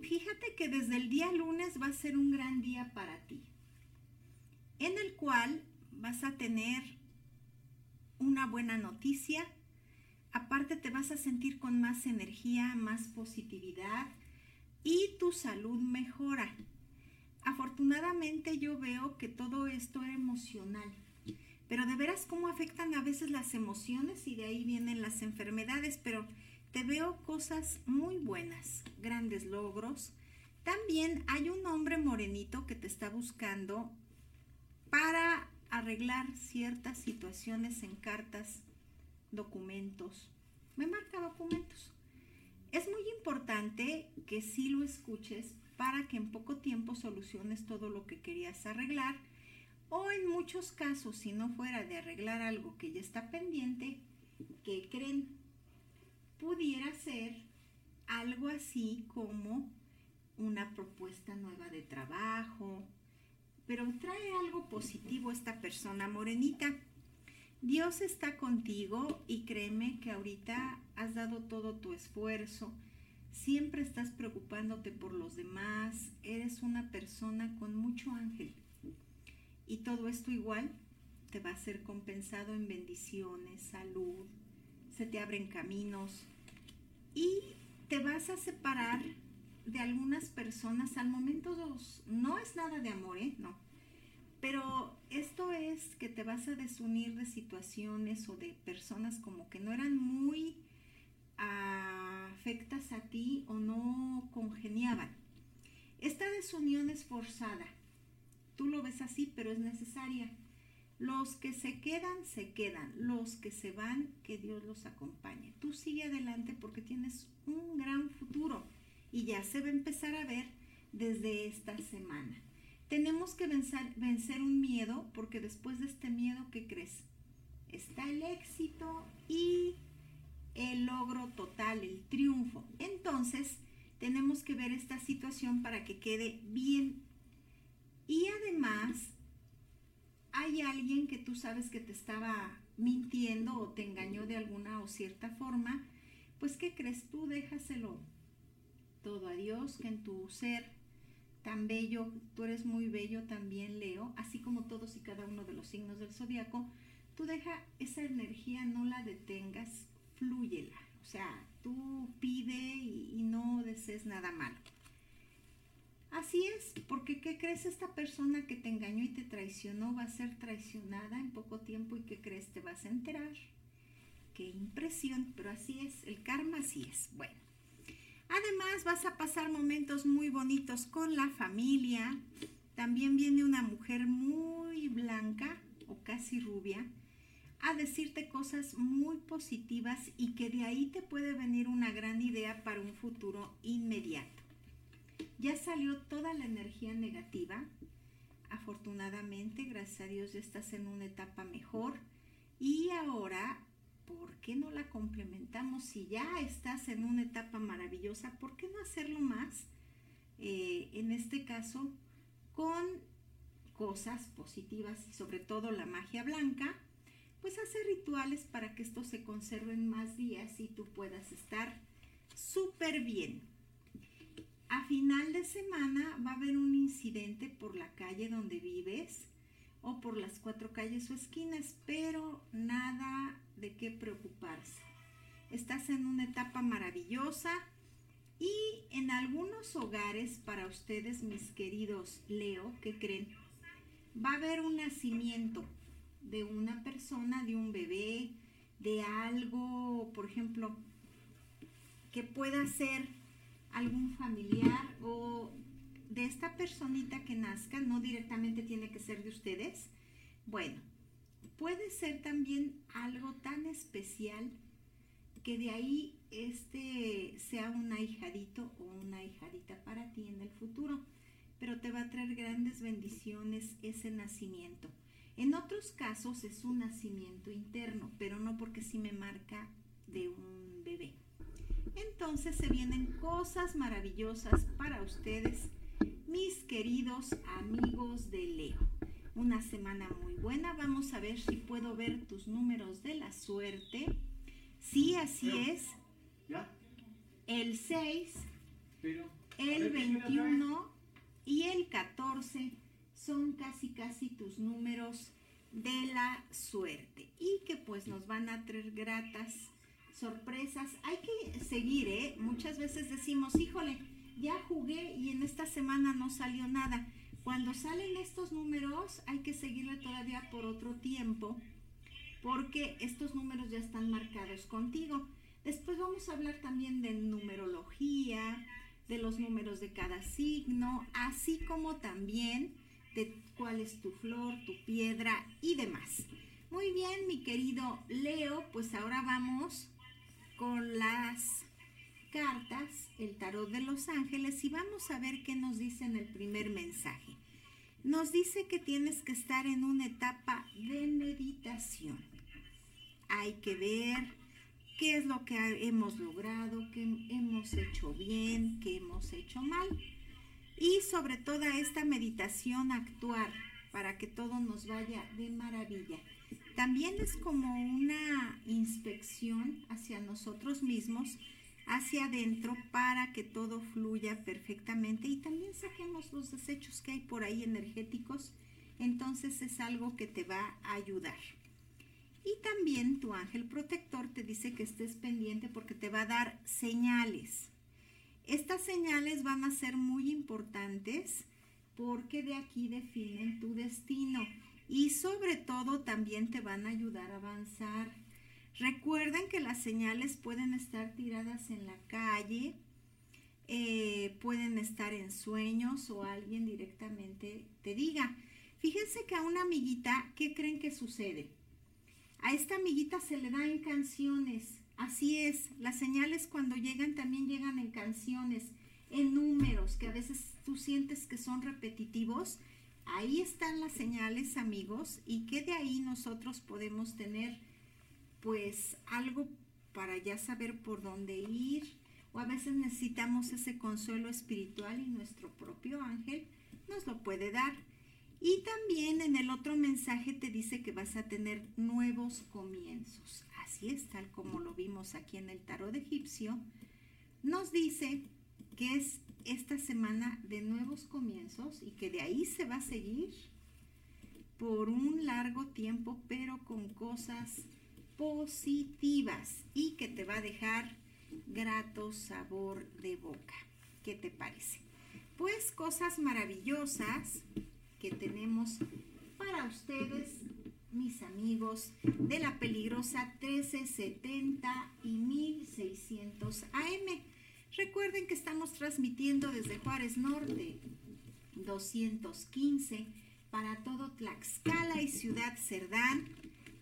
Fíjate que desde el día lunes va a ser un gran día para ti, en el cual vas a tener una buena noticia, aparte te vas a sentir con más energía, más positividad y tu salud mejora. Afortunadamente yo veo que todo esto es emocional, pero de veras cómo afectan a veces las emociones y de ahí vienen las enfermedades, pero te veo cosas muy buenas, grandes logros. También hay un hombre morenito que te está buscando para arreglar ciertas situaciones en cartas, documentos. Me marca documentos. Es muy importante que sí lo escuches para que en poco tiempo soluciones todo lo que querías arreglar o en muchos casos, si no fuera de arreglar algo que ya está pendiente, que creen pudiera ser algo así como una propuesta nueva de trabajo, pero trae algo positivo esta persona morenita. Dios está contigo y créeme que ahorita has dado todo tu esfuerzo, siempre estás preocupándote por los demás, eres una persona con mucho ángel. Y todo esto igual te va a ser compensado en bendiciones, salud, te abren caminos, y te vas a separar de algunas personas al momento dos, no es nada de amor, ¿eh? No. Pero esto es que te vas a desunir de situaciones o de personas como que no eran muy afectas a ti o no congeniaban. Esta desunión es forzada. Tú lo ves así, pero es necesaria. Los que se quedan, se quedan. Los que se van, que Dios los acompañe. Tú sigue adelante porque tienes un gran futuro y ya se va a empezar a ver desde esta semana. Tenemos que vencer, un miedo porque después de este miedo, ¿qué crees? Está el éxito y el logro total, el triunfo. Entonces, tenemos que ver esta situación para que quede bien. Y además, hay alguien que tú sabes que te estaba mintiendo o te engañó de alguna o cierta forma, pues ¿qué crees tú? Déjaselo todo a Dios, que en tu ser tan bello, tú eres muy bello también, Leo, así como todos y cada uno de los signos del zodiaco, tú deja esa energía, no la detengas, flúyela. O sea, tú pide y, no desees nada malo. Así es, porque ¿qué crees? Esta persona que te engañó y te traicionó va a ser traicionada en poco tiempo y ¿qué crees? Te vas a enterar. Qué impresión, pero así es, el karma así es. Bueno, además vas a pasar momentos muy bonitos con la familia. También viene una mujer muy blanca o casi rubia a decirte cosas muy positivas y que de ahí te puede venir una gran idea para un futuro inmediato. Ya salió toda la energía negativa. Afortunadamente, gracias a Dios, ya estás en una etapa mejor. Y ahora, ¿por qué no la complementamos? Si ya estás en una etapa maravillosa, ¿por qué no hacerlo más? Eh, en este caso, con cosas positivas y sobre todo la magia blanca pues hacer rituales para que esto se conserve en más días y tú puedas estar súper bien. A final de semana va a haber un incidente por la calle donde vives o por las cuatro calles o esquinas, pero nada de qué preocuparse. Estás en una etapa maravillosa y en algunos hogares para ustedes, mis queridos Leo, que creen, va a haber un nacimiento de una persona, de un bebé, de algo, por ejemplo, que pueda ser algún familiar o de esta personita que nazca, no directamente tiene que ser de ustedes. Bueno, puede ser también algo tan especial que de ahí este sea un ahijadito o una hijadita para ti en el futuro, pero te va a traer grandes bendiciones ese nacimiento. En otros casos es un nacimiento interno, pero no porque sí me marca de un. Entonces se vienen cosas maravillosas para ustedes, mis queridos amigos de Leo. Una semana muy buena. Vamos a ver si puedo ver tus números de la suerte. Sí, así es. El 6, el 21 y el 14 son casi casi tus números de la suerte y que pues nos van a traer gratas sorpresas. Hay que seguir, ¿eh? Muchas veces decimos, híjole, ya jugué y en esta semana no salió nada. Cuando salen estos números hay que seguirle todavía por otro tiempo porque estos números ya están marcados contigo. Después vamos a hablar también de numerología, de los números de cada signo, así como también de cuál es tu flor, tu piedra y demás. Muy bien, mi querido Leo, pues ahora vamos con las cartas, el tarot de los ángeles y vamos a ver qué nos dice en el primer mensaje. Nos dice que tienes que estar en una etapa de meditación. Hay que ver qué es lo que hemos logrado, qué hemos hecho bien, qué hemos hecho mal y sobre toda esta meditación actuar para que todo nos vaya de maravilla. También es como una inspección hacia nosotros mismos, hacia adentro, para que todo fluya perfectamente y también saquemos los desechos que hay por ahí energéticos. Entonces es algo que te va a ayudar. Y también tu ángel protector te dice que estés pendiente porque te va a dar señales Estas señales van a ser muy importantes porque de aquí definen tu destino y sobre todo también te van a ayudar a avanzar. Recuerden que las señales pueden estar tiradas en la calle, eh, pueden estar en sueños o alguien directamente te diga. Fíjense que a una amiguita, ¿qué creen que sucede? A esta amiguita se le dan canciones. Así es, las señales cuando llegan también llegan en canciones, en números, que a veces tú sientes que son repetitivos. Ahí están las señales, amigos, y que de ahí nosotros podemos tener pues algo para ya saber por dónde ir, o a veces necesitamos ese consuelo espiritual y nuestro propio ángel nos lo puede dar. Y también en el otro mensaje te dice que vas a tener nuevos comienzos. Así es, tal como lo vimos aquí en el tarot egipcio. Nos dice que es esta semana de nuevos comienzos y que de ahí se va a seguir por un largo tiempo, pero con cosas positivas y que te va a dejar grato sabor de boca. ¿Qué te parece? Pues cosas maravillosas que tenemos para ustedes, mis amigos de la peligrosa 1370 y 1600 AM. Recuerden que estamos transmitiendo desde Juárez Norte 215 para todo Tlaxcala y Ciudad Cerdán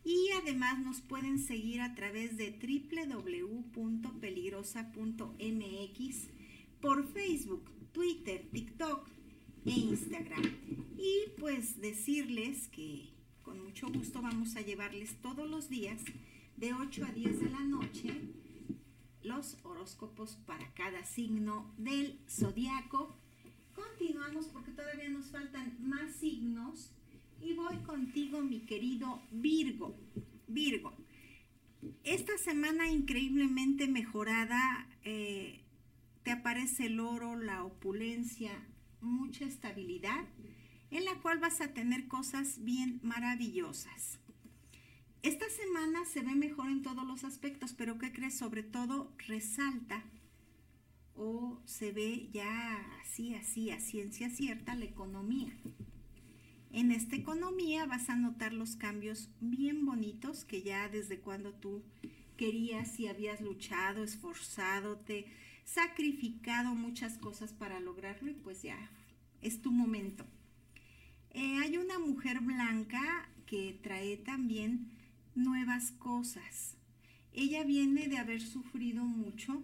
y además nos pueden seguir a través de www.peligrosa.mx por Facebook, Twitter, TikTok e Instagram. Y pues decirles que con mucho gusto vamos a llevarles todos los días de 8 a 10 de la noche los horóscopos para cada signo del zodiaco. Continuamos porque todavía nos faltan más signos y voy contigo, mi querido Virgo. Virgo, esta semana increíblemente mejorada, eh, te aparece el oro, la opulencia, mucha estabilidad, en la cual vas a tener cosas bien maravillosas. Esta semana se ve mejor en todos los aspectos, pero ¿qué crees? Sobre todo resalta o se ve ya así, así, a ciencia cierta la economía. En esta economía vas a notar los cambios bien bonitos que ya desde cuando tú querías y habías luchado, esforzado, te sacrificado muchas cosas para lograrlo y pues ya es tu momento. Eh, hay una mujer blanca que trae también nuevas cosas. Ella viene de haber sufrido mucho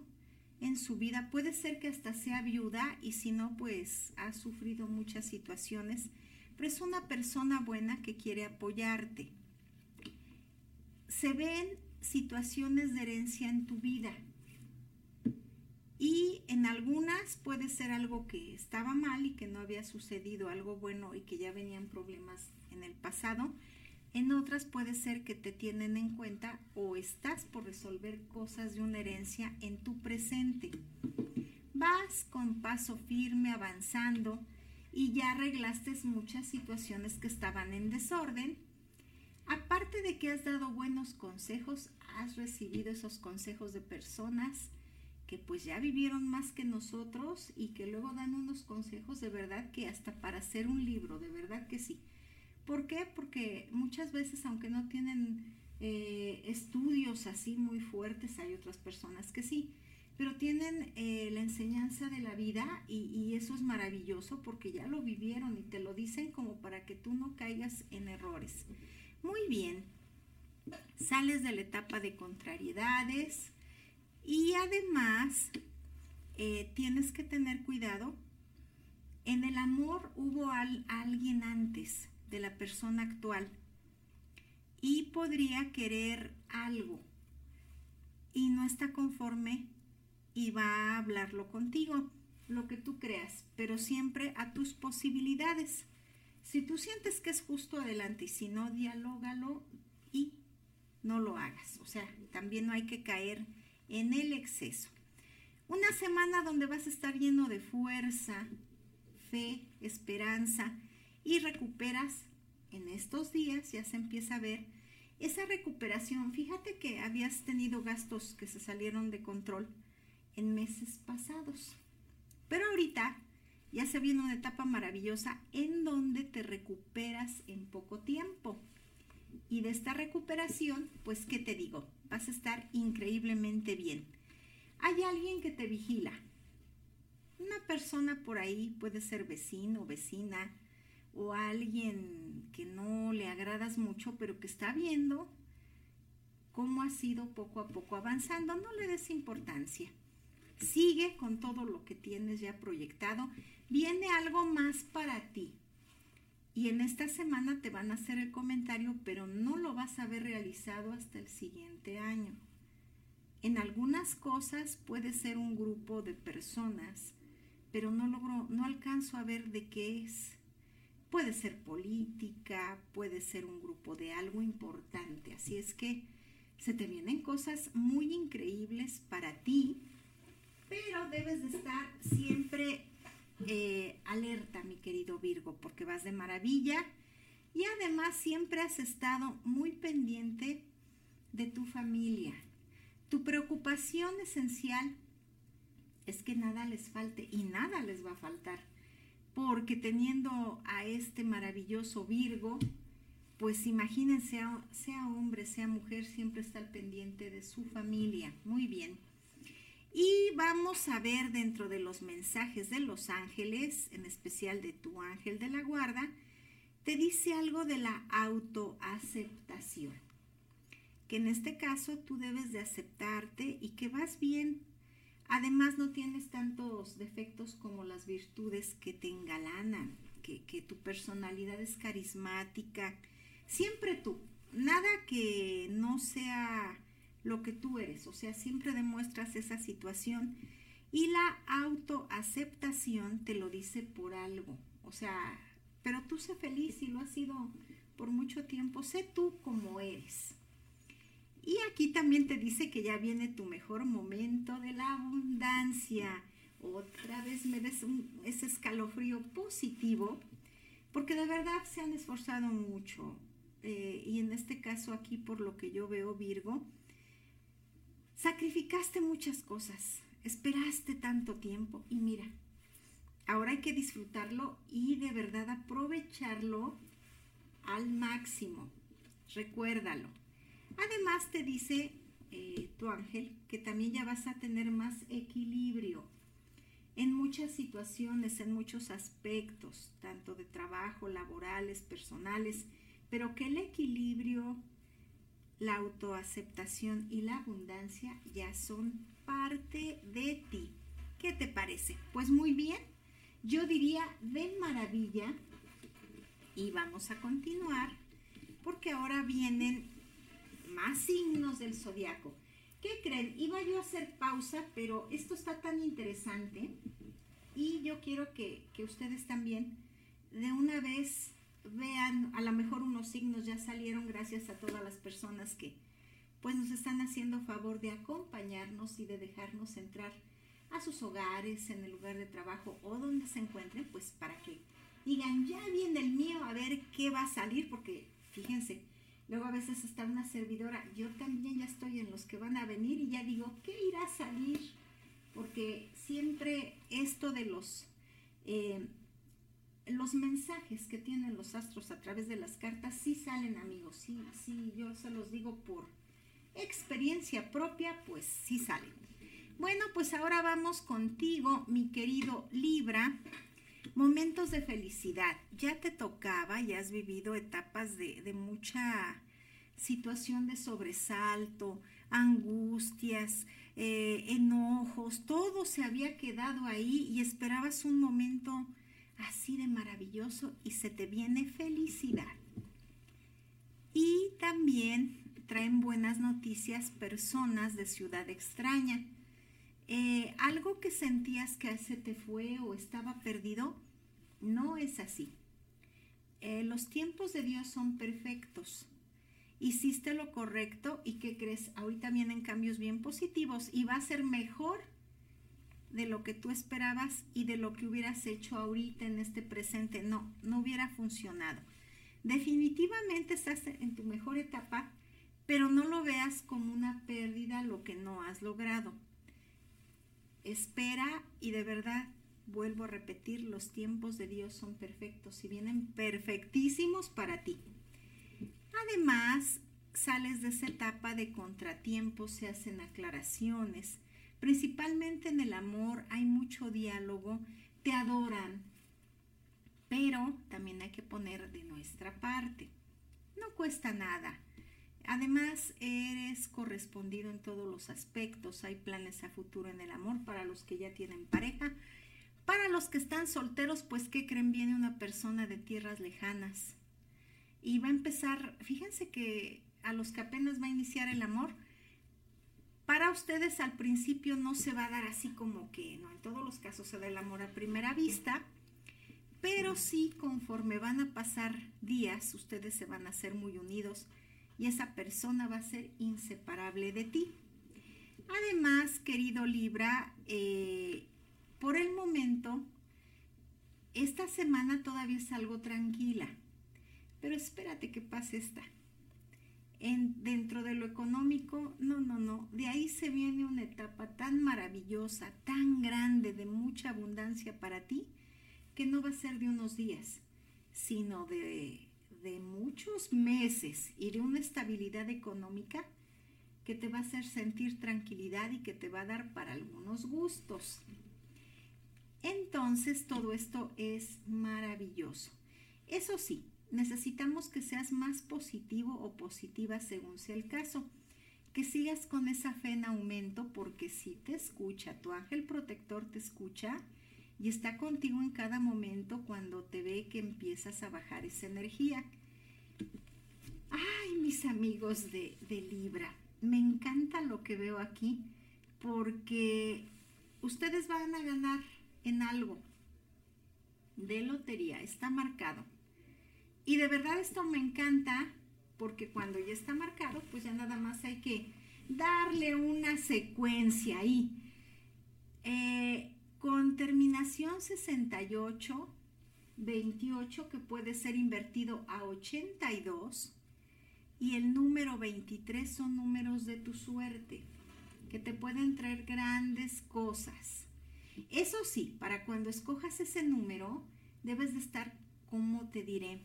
en su vida. Puede ser que hasta sea viuda y si no, pues ha sufrido muchas situaciones pero es una persona buena que quiere apoyarte. Se ven situaciones de herencia en tu vida y en algunas puede ser algo que estaba mal y que no había sucedido, algo bueno y que ya venían problemas en el pasado. En otras puede ser que te tienen en cuenta o estás por resolver cosas de una herencia en tu presente. Vas con paso firme avanzando y ya arreglaste muchas situaciones que estaban en desorden. Aparte de que has dado buenos consejos, has recibido esos consejos de personas que pues ya vivieron más que nosotros y que luego dan unos consejos de verdad que hasta para hacer un libro, de verdad que sí. ¿Por qué? Porque muchas veces, aunque no tienen eh, estudios así muy fuertes, hay otras personas que sí pero tienen eh, la enseñanza de la vida y, eso es maravilloso porque ya lo vivieron y te lo dicen como para que tú no caigas en errores. Muy bien, sales de la etapa de contrariedades y además eh, tienes que tener cuidado. En el amor hubo alguien antes de la persona actual y podría querer algo y no está conforme y va a hablarlo contigo, lo que tú creas, pero siempre a tus posibilidades. Si tú sientes que es justo adelante y si no, dialógalo y no lo hagas. O sea, también no hay que caer en el exceso. Una semana donde vas a estar lleno de fuerza, fe, esperanza y recuperas en estos días, ya se empieza a ver esa recuperación. Fíjate que habías tenido gastos que se salieron de control en meses pasados. Pero ahorita ya se viene una etapa maravillosa en donde te recuperas en poco tiempo. Y de esta recuperación, pues, ¿qué te digo? Vas a estar increíblemente bien. Hay alguien que te vigila. Una persona por ahí puede ser vecino, vecina, o alguien que no le agradas mucho, pero que está viendo cómo has ido poco a poco avanzando. No le des importancia. Sigue con todo lo que tienes ya proyectado. Viene algo más para ti. Y en esta semana te van a hacer el comentario, pero no lo vas a ver realizado hasta el siguiente año. En algunas cosas puede ser un grupo de personas, pero no logro, no alcanzo a ver de qué es. Puede ser política, puede ser un grupo de algo importante. Así es que se te vienen cosas muy increíbles para ti, pero debes de estar siempre eh, alerta, mi querido Virgo, porque vas de maravilla y además siempre has estado muy pendiente de tu familia. Tu preocupación esencial es que nada les falte y nada les va a faltar, porque teniendo a este maravilloso Virgo, pues imagínense, sea hombre, sea mujer, siempre está al pendiente de su familia. Muy bien. Y vamos a ver dentro de los mensajes de los ángeles, en especial de tu ángel de la guarda, te dice algo de la autoaceptación. Que en este caso tú debes de aceptarte y que vas bien. Además no tienes tantos defectos como las virtudes que te engalanan, que, que tu personalidad es carismática. Siempre tú. Nada que no sea lo que tú eres, o sea, siempre demuestras esa situación y la autoaceptación te lo dice por algo, o sea, pero tú sé feliz y lo has sido por mucho tiempo, sé tú como eres. Y aquí también te dice que ya viene tu mejor momento de la abundancia. Otra vez me des ese escalofrío positivo, porque de verdad se han esforzado mucho. Eh, y en este caso aquí, por lo que yo veo, Virgo, Sacrificaste muchas cosas, esperaste tanto tiempo y mira, ahora hay que disfrutarlo y de verdad aprovecharlo al máximo. Recuérdalo. Además te dice eh, tu ángel que también ya vas a tener más equilibrio en muchas situaciones, en muchos aspectos, tanto de trabajo, laborales, personales, pero que el equilibrio la autoaceptación y la abundancia ya son parte de ti. ¿Qué te parece? Pues muy bien, yo diría de maravilla. Y vamos a continuar porque ahora vienen más signos del zodiaco. ¿Qué creen? Iba yo a hacer pausa, pero esto está tan interesante y yo quiero que, que ustedes también de una vez vean, a lo mejor unos signos ya salieron gracias a todas las personas que pues nos están haciendo favor de acompañarnos y de dejarnos entrar a sus hogares, en el lugar de trabajo o donde se encuentren, pues para que digan, ya viene el mío, a ver qué va a salir, porque fíjense, luego a veces está una servidora, yo también ya estoy en los que van a venir y ya digo, ¿qué irá a salir? Porque siempre esto de los... Eh, los mensajes que tienen los astros a través de las cartas sí salen, amigos. Sí, sí, yo se los digo por experiencia propia, pues sí salen. Bueno, pues ahora vamos contigo, mi querido Libra. Momentos de felicidad. Ya te tocaba, ya has vivido etapas de, mucha situación de sobresalto, angustias, eh, enojos, todo se había quedado ahí y esperabas un momento así de maravilloso y se te viene felicidad. Y también traen buenas noticias personas de ciudad extraña. Eh, algo que sentías que se te fue o estaba perdido, no es así. Eh, los tiempos de Dios son perfectos. Hiciste lo correcto y ¿qué crees? Ahorita vienen cambios bien positivos y va a ser mejor de lo que tú esperabas y de lo que hubieras hecho ahorita en este presente. No, no hubiera funcionado. Definitivamente estás en tu mejor etapa, pero no lo veas como una pérdida lo que no has logrado. Espera y de verdad vuelvo a repetir, los tiempos de Dios son perfectos y vienen perfectísimos para ti. Además, sales de esa etapa de contratiempos, se hacen aclaraciones. Principalmente en el amor hay mucho diálogo, te adoran, pero también hay que poner de nuestra parte. No cuesta nada. Además, eres correspondido en todos los aspectos. Hay planes a futuro en el amor para los que ya tienen pareja. Para los que están solteros, pues, ¿qué creen? Viene una persona de tierras lejanas. Y va a empezar, fíjense que a los que apenas va a iniciar el amor, para ustedes al principio no se va a dar así como que, no, en todos los casos se da el amor a primera vista, pero sí conforme van a pasar días, ustedes se van a hacer muy unidos y esa persona va a ser inseparable de ti. Además, querido Libra, eh, por el momento, esta semana todavía es algo tranquila, pero espérate que pase esta. En, dentro de lo económico, no, no, no, de ahí se viene una etapa tan maravillosa, tan grande, de mucha abundancia para ti, que no va a ser de unos días, sino de de muchos meses y de una estabilidad económica que te va a hacer sentir tranquilidad y que te va a dar para algunos gustos. Entonces todo esto es maravilloso. Eso sí, necesitamos que seas más positivo o positiva según sea el caso. Que sigas con esa fe en aumento porque si te escucha, tu ángel protector te escucha y está contigo en cada momento cuando te ve que empiezas a bajar esa energía. Ay, mis amigos de, de Libra, me encanta lo que veo aquí porque ustedes van a ganar en algo de lotería, está marcado. Y de verdad esto me encanta porque cuando ya está marcado, pues ya nada más hay que darle una secuencia ahí. Eh, con terminación 68, 28 que puede ser invertido a 82 y el número 23 son números de tu suerte que te pueden traer grandes cosas. Eso sí, para cuando escojas ese número debes de estar, como te diré,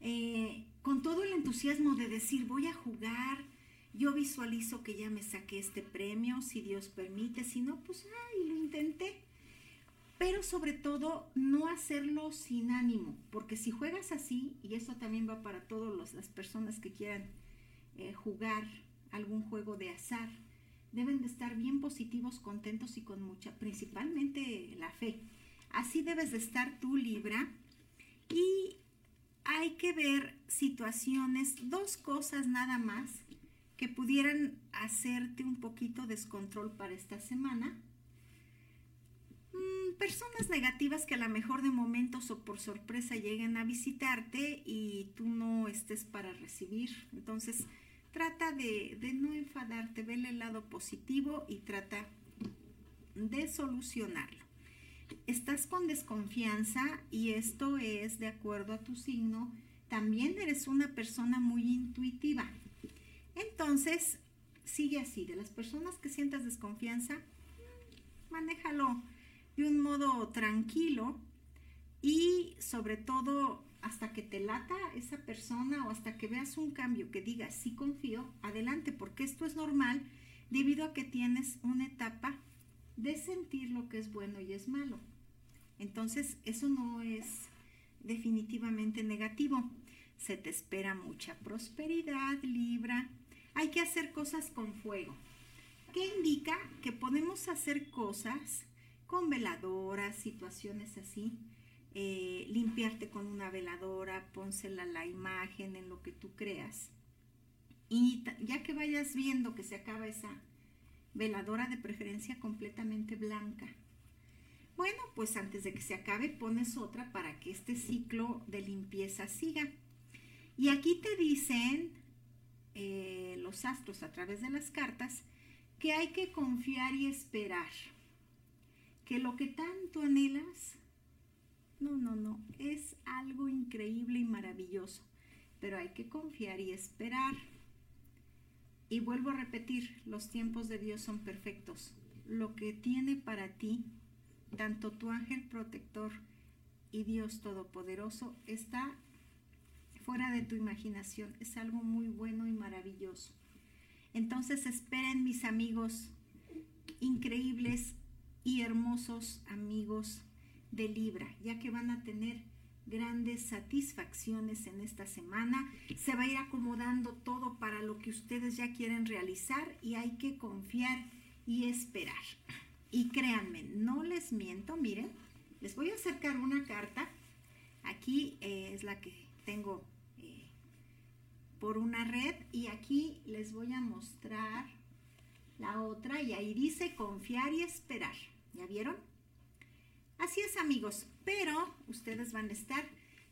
eh, con todo el entusiasmo de decir voy a jugar, yo visualizo que ya me saqué este premio, si Dios permite, si no, pues, ay, lo intenté. Pero sobre todo, no hacerlo sin ánimo, porque si juegas así, y eso también va para todas las personas que quieran eh, jugar algún juego de azar, deben de estar bien positivos, contentos y con mucha, principalmente la fe. Así debes de estar tú, Libra. Y hay que ver situaciones, dos cosas nada más que pudieran hacerte un poquito descontrol para esta semana. Mm, personas negativas que a lo mejor de momentos o por sorpresa lleguen a visitarte y tú no estés para recibir. Entonces, trata de, de no enfadarte, vele el lado positivo y trata de solucionarlo. Estás con desconfianza y esto es de acuerdo a tu signo. También eres una persona muy intuitiva. Entonces, sigue así, de las personas que sientas desconfianza, manéjalo de un modo tranquilo y sobre todo hasta que te lata esa persona o hasta que veas un cambio que diga sí confío, adelante, porque esto es normal debido a que tienes una etapa de sentir lo que es bueno y es malo. Entonces, eso no es definitivamente negativo. Se te espera mucha prosperidad, Libra, hay que hacer cosas con fuego. ¿Qué indica? Que podemos hacer cosas con veladoras, situaciones así. Eh, limpiarte con una veladora, pónsela la imagen en lo que tú creas. Y ya que vayas viendo que se acaba esa veladora de preferencia completamente blanca. Bueno, pues antes de que se acabe pones otra para que este ciclo de limpieza siga. Y aquí te dicen eh, los astros a través de las cartas que hay que confiar y esperar. Que lo que tanto anhelas, no, no, no, es algo increíble y maravilloso. Pero hay que confiar y esperar. Y vuelvo a repetir, los tiempos de Dios son perfectos. Lo que tiene para ti tanto tu ángel protector y Dios Todopoderoso está fuera de tu imaginación. Es algo muy bueno y maravilloso. Entonces esperen mis amigos increíbles y hermosos amigos de Libra, ya que van a tener grandes satisfacciones en esta semana. Se va a ir acomodando todo para lo que ustedes ya quieren realizar y hay que confiar y esperar. Y créanme, no les miento, miren, les voy a acercar una carta. Aquí eh, es la que tengo por una red y aquí les voy a mostrar la otra y ahí dice confiar y esperar. ¿Ya vieron? Así es amigos, pero ustedes van a estar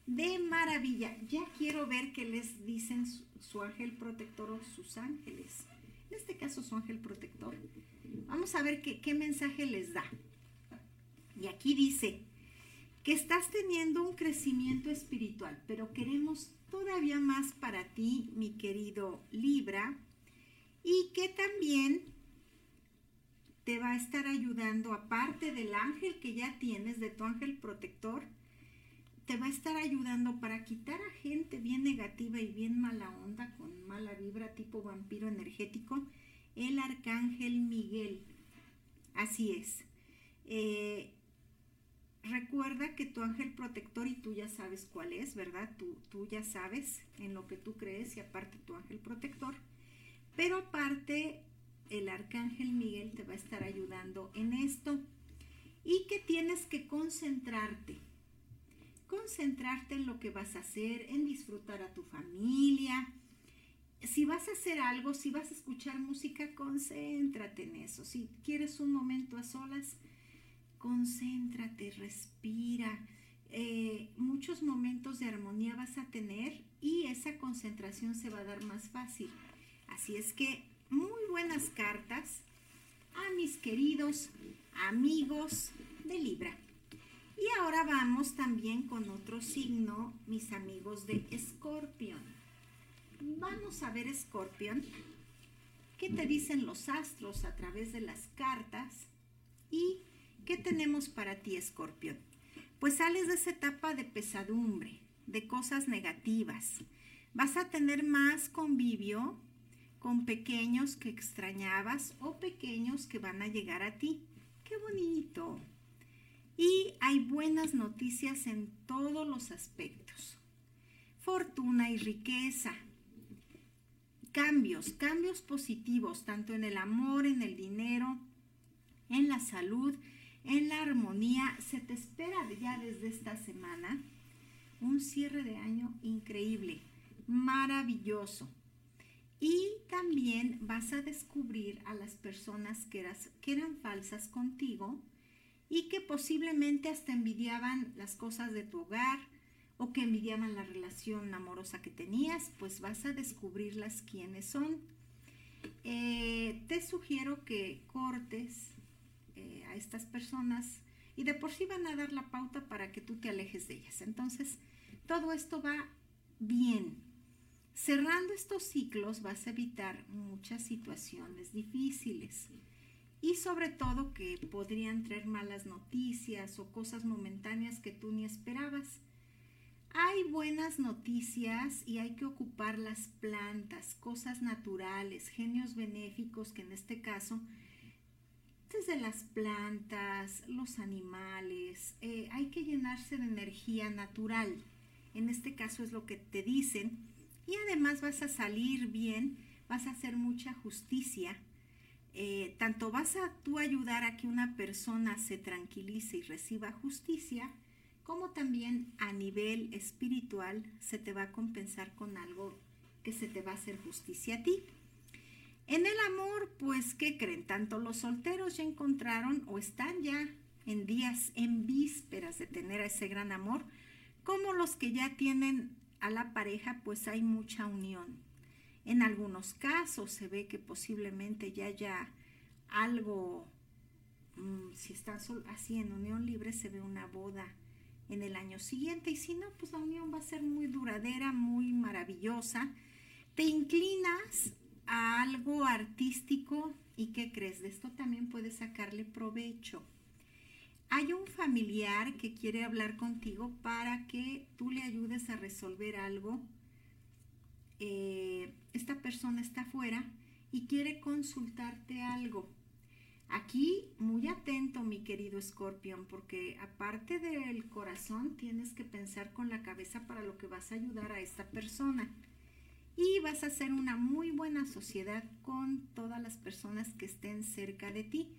de maravilla. Ya quiero ver qué les dicen su, ángel protector o sus ángeles. En este caso su ángel protector. Vamos a ver qué, qué mensaje les da. Y aquí dice que estás teniendo un crecimiento espiritual, pero queremos todavía más para ti, mi querido Libra, y que también te va a estar ayudando, aparte del ángel que ya tienes, de tu ángel protector, te va a estar ayudando para quitar a gente bien negativa y bien mala onda, con mala vibra, tipo vampiro energético, el arcángel Miguel. Así es. Eh, recuerda que tu ángel protector, y tú ya sabes cuál es, ¿verdad? Tú, tú ya sabes en lo que tú crees y aparte tu ángel protector. Pero aparte el arcángel Miguel te va a estar ayudando en esto y que tienes que concentrarte. Concentrarte en lo que vas a hacer, en disfrutar a tu familia. Si vas a hacer algo, si vas a escuchar música, concéntrate en eso. Si quieres un momento a solas, concéntrate, respira. Eh, muchos momentos de armonía vas a tener y esa concentración se va a dar más fácil. Así es que muy buenas cartas a mis queridos amigos de Libra. Y ahora vamos también con otro signo, mis amigos de Escorpión. Vamos a ver, Escorpión, qué te dicen los astros a través de las cartas y qué tenemos para ti, Escorpión. Pues sales de esa etapa de pesadumbre, de cosas negativas. Vas a tener más convivio con pequeños que extrañabas o pequeños que van a llegar a ti. ¡Qué bonito! Y hay buenas noticias en todos los aspectos. Fortuna y riqueza. Cambios, cambios positivos, tanto en el amor, en el dinero, en la salud, en la armonía. Se te espera ya desde esta semana un cierre de año increíble, maravilloso. Y también vas a descubrir a las personas que, que eran falsas contigo y que posiblemente hasta envidiaban las cosas de tu hogar o que envidiaban la relación amorosa que tenías, pues vas a descubrirlas quiénes son. Eh, te sugiero que cortes eh, a estas personas y de por sí van a dar la pauta para que tú te alejes de ellas. Entonces, todo esto va bien, Cerrando estos ciclos vas a evitar muchas situaciones difíciles y sobre todo que podrían traer malas noticias o cosas momentáneas que tú ni esperabas. Hay buenas noticias y hay que ocupar las plantas, cosas naturales, genios benéficos que en este caso desde las plantas, los animales, eh, hay que llenarse de energía natural. En este caso es lo que te dicen y además vas a salir bien, vas a hacer mucha justicia. Eh, tanto vas a tú ayudar a que una persona se tranquilice y reciba justicia, como también a nivel espiritual se te va a compensar con algo que se te va a hacer justicia a ti. En el amor, pues, ¿qué creen? Tanto los solteros ya encontraron o están ya en días, en vísperas de tener ese gran amor, como los que ya tienen a la pareja, pues hay mucha unión. En algunos casos se ve que posiblemente ya haya algo, mm, si están así en unión libre, se ve una boda en el año siguiente y si no, pues la unión va a ser muy duradera, muy maravillosa. Te inclinas a algo artístico y ¿qué crees? De esto también puedes sacarle provecho. hay un familiar que quiere hablar contigo para que tú le ayudes a resolver algo. Eh, esta persona está afuera y quiere consultarte algo. Aquí, muy atento, mi querido escorpión, porque aparte del corazón, tienes que pensar con la cabeza para lo que vas a ayudar a esta persona. Y vas a hacer una muy buena sociedad con todas las personas que estén cerca de ti.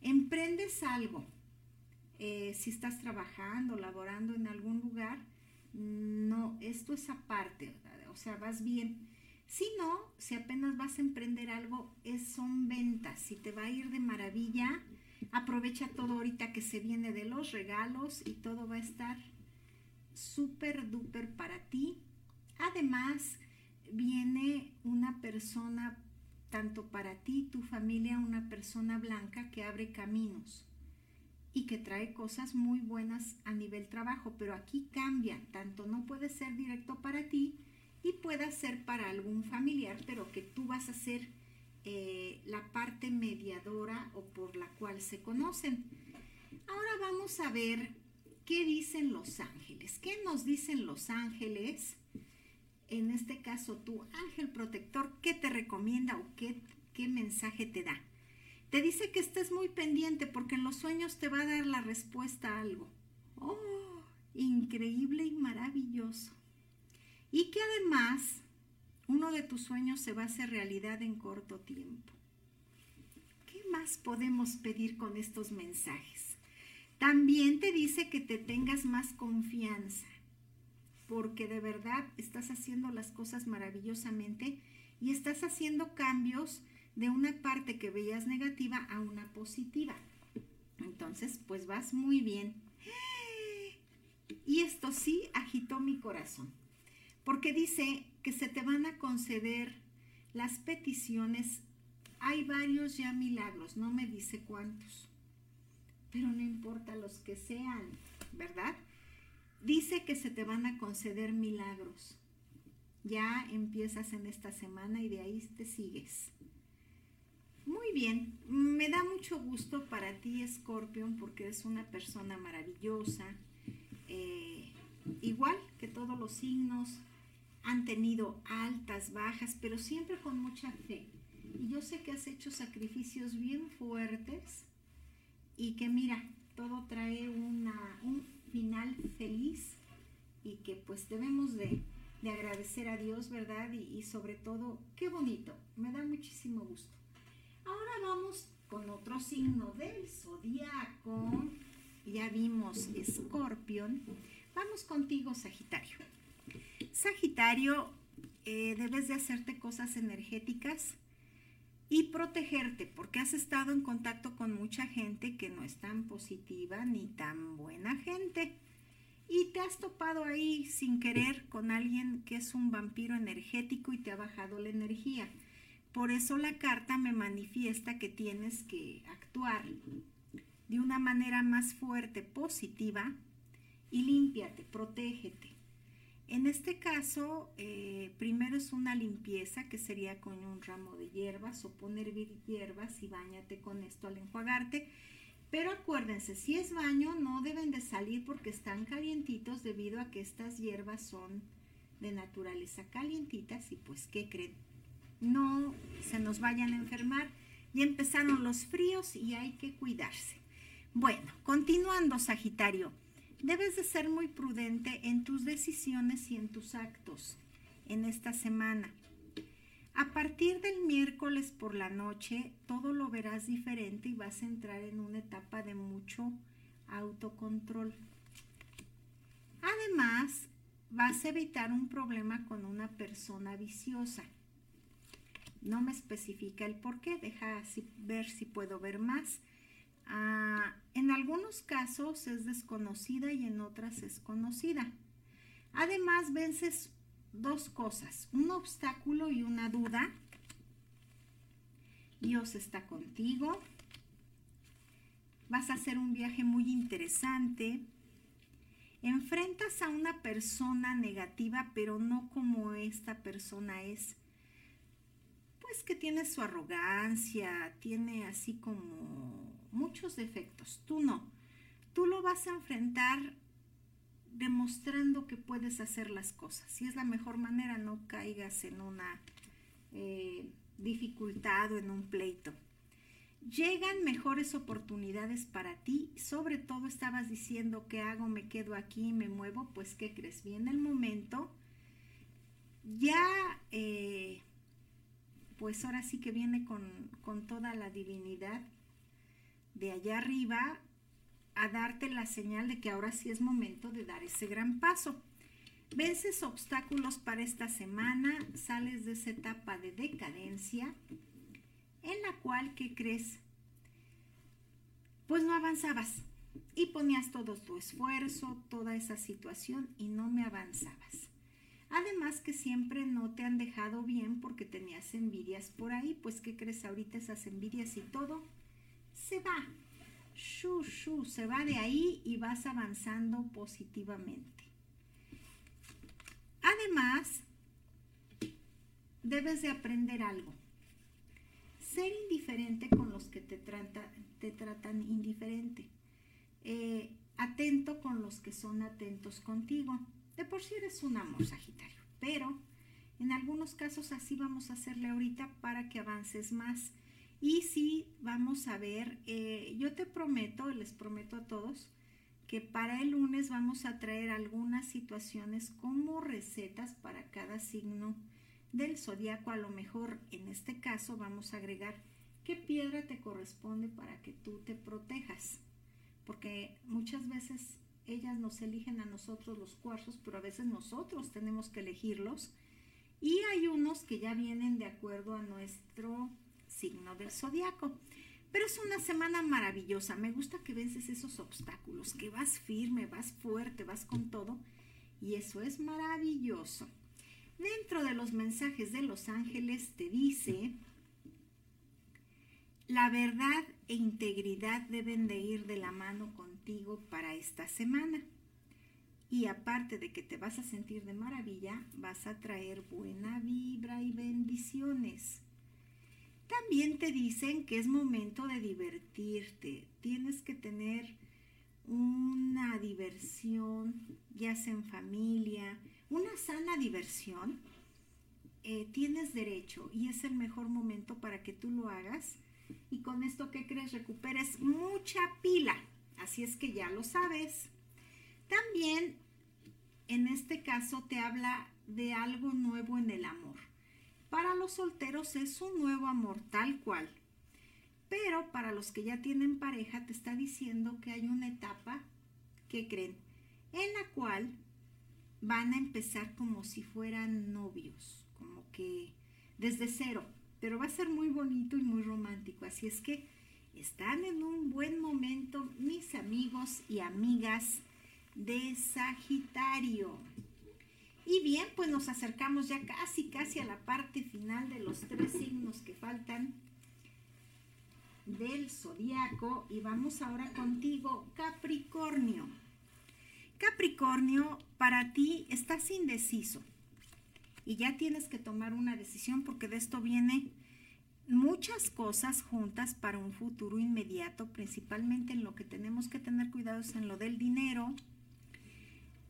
Emprendes algo. Eh, si estás trabajando, laborando en algún lugar, no, esto es aparte, o sea, vas bien si no, si apenas vas a emprender algo, es, son ventas. Si te va a ir de maravilla, aprovecha todo ahorita que se viene de los regalos y todo va a estar súper duper para ti. Además, viene una persona, tanto para ti, tu familia, una persona blanca que abre caminos y que trae cosas muy buenas a nivel trabajo, pero aquí cambia, tanto no puede ser directo para ti, y pueda ser para algún familiar, pero que tú vas a ser eh, la parte mediadora o por la cual se conocen. Ahora vamos a ver qué dicen los ángeles. ¿Qué nos dicen los ángeles? En este caso, tu ángel protector, ¿qué te recomienda o qué, qué mensaje te da? Te dice que estés muy pendiente porque en los sueños te va a dar la respuesta a algo. ¡Oh! Increíble y maravilloso y que además uno de tus sueños se va a hacer realidad en corto tiempo. ¿Qué más podemos pedir con estos mensajes? También te dice que te tengas más confianza, porque de verdad estás haciendo las cosas maravillosamente y estás haciendo cambios de una parte que veías negativa a una positiva. Entonces, pues vas muy bien. Y esto sí agitó mi corazón porque dice que se te van a conceder las peticiones. Hay varios ya milagros, no me dice cuántos, pero no importa los que sean, ¿verdad? Dice que se te van a conceder milagros. Ya empiezas en esta semana y de ahí te sigues. Muy bien, me da mucho gusto para ti, Scorpion, porque eres una persona maravillosa, eh, igual que todos los signos, han tenido altas, bajas, pero siempre con mucha fe. Y yo sé que has hecho sacrificios bien fuertes y que mira, todo trae una, un final feliz y que pues debemos de, agradecer a Dios, ¿verdad? Y, y, sobre todo, qué bonito, me da muchísimo gusto. Ahora vamos con otro signo del zodiaco. Ya vimos Escorpión. Vamos contigo, Sagitario. Sagitario, eh, debes de hacerte cosas energéticas y protegerte porque has estado en contacto con mucha gente que no es tan positiva ni tan buena gente. Y te has topado ahí sin querer con alguien que es un vampiro energético y te ha bajado la energía. Por eso la carta me manifiesta que tienes que actuar de una manera más fuerte, positiva, y límpiate, protégete. En este caso, eh, primero es una limpieza que sería con un ramo de hierbas o poner hierbas y bañate con esto al enjuagarte. Pero acuérdense, si es baño no deben de salir porque están calientitos debido a que estas hierbas son de naturaleza calientitas y pues ¿qué creen? No se nos vayan a enfermar. Ya empezaron los fríos y hay que cuidarse. Bueno, continuando Sagitario. Debes de ser muy prudente en tus decisiones y en tus actos en esta semana. A partir del miércoles por la noche, todo lo verás diferente y vas a entrar en una etapa de mucho autocontrol. Además, vas a evitar un problema con una persona viciosa. No me especifica el por qué, deja ver si puedo ver más. Ah, en algunos casos es desconocida y en otras es conocida. Además, vences dos cosas, un obstáculo y una duda. Dios está contigo. Vas a hacer un viaje muy interesante. Enfrentas a una persona negativa, pero no como esta persona es. Pues que tiene su arrogancia, tiene así como muchos defectos, tú no. tú lo vas a enfrentar demostrando que puedes hacer las cosas. Si es la mejor manera, no caigas en una eh, dificultad o en un pleito. Llegan mejores oportunidades para ti. Sobre todo estabas diciendo, ¿qué hago? ¿Me quedo aquí? ¿Me muevo? Pues, ¿qué crees? Viene el momento. Ya, eh, pues ahora sí que viene con, con toda la divinidad de allá arriba a darte la señal de que ahora sí es momento de dar ese gran paso. Vences obstáculos para esta semana, sales de esa etapa de decadencia en la cual, ¿qué crees? Pues no avanzabas y ponías todo tu esfuerzo, toda esa situación y no me avanzabas. Además que siempre no te han dejado bien porque tenías envidias por ahí, pues ¿qué crees ahorita esas envidias y todo? Se va, shu, shu, se va de ahí y vas avanzando positivamente. Además, debes de aprender algo. Ser indiferente con los que te, te tratan indiferente. Eh, atento con los que son atentos contigo. De por sí eres un amor, Sagitario, pero en algunos casos así vamos a hacerle ahorita para que avances más y sí, vamos a ver, eh, yo te prometo, les prometo a todos, que para el lunes vamos a traer algunas situaciones como recetas para cada signo del zodiaco. A lo mejor en este caso vamos a agregar qué piedra te corresponde para que tú te protejas. Porque muchas veces ellas nos eligen a nosotros los cuarzos, pero a veces nosotros tenemos que elegirlos. Y hay unos que ya vienen de acuerdo a nuestro signo del zodiaco. Pero es una semana maravillosa. Me gusta que vences esos obstáculos, que vas firme, vas fuerte, vas con todo. Y eso es maravilloso. Dentro de los mensajes de los ángeles te dice, la verdad e integridad deben de ir de la mano contigo para esta semana. Y aparte de que te vas a sentir de maravilla, vas a traer buena vibra y bendiciones. También te dicen que es momento de divertirte. Tienes que tener una diversión, ya sea en familia, una sana diversión. Eh, tienes derecho y es el mejor momento para que tú lo hagas. Y con esto, ¿qué crees? Recuperes mucha pila. Así es que ya lo sabes. También, en este caso, te habla de algo nuevo en el amor para los solteros es un nuevo amor tal cual. Pero para los que ya tienen pareja te está diciendo que hay una etapa, que creen? En la cual van a empezar como si fueran novios, como que desde cero. Pero va a ser muy bonito y muy romántico. Así es que están en un buen momento mis amigos y amigas de Sagitario. Y bien, pues nos acercamos ya casi, casi a la parte final de los tres signos que faltan del zodiaco. Y vamos ahora contigo, Capricornio. Capricornio, para ti estás indeciso y ya tienes que tomar una decisión porque de esto viene muchas cosas juntas para un futuro inmediato, principalmente en lo que tenemos que tener cuidados en lo del dinero,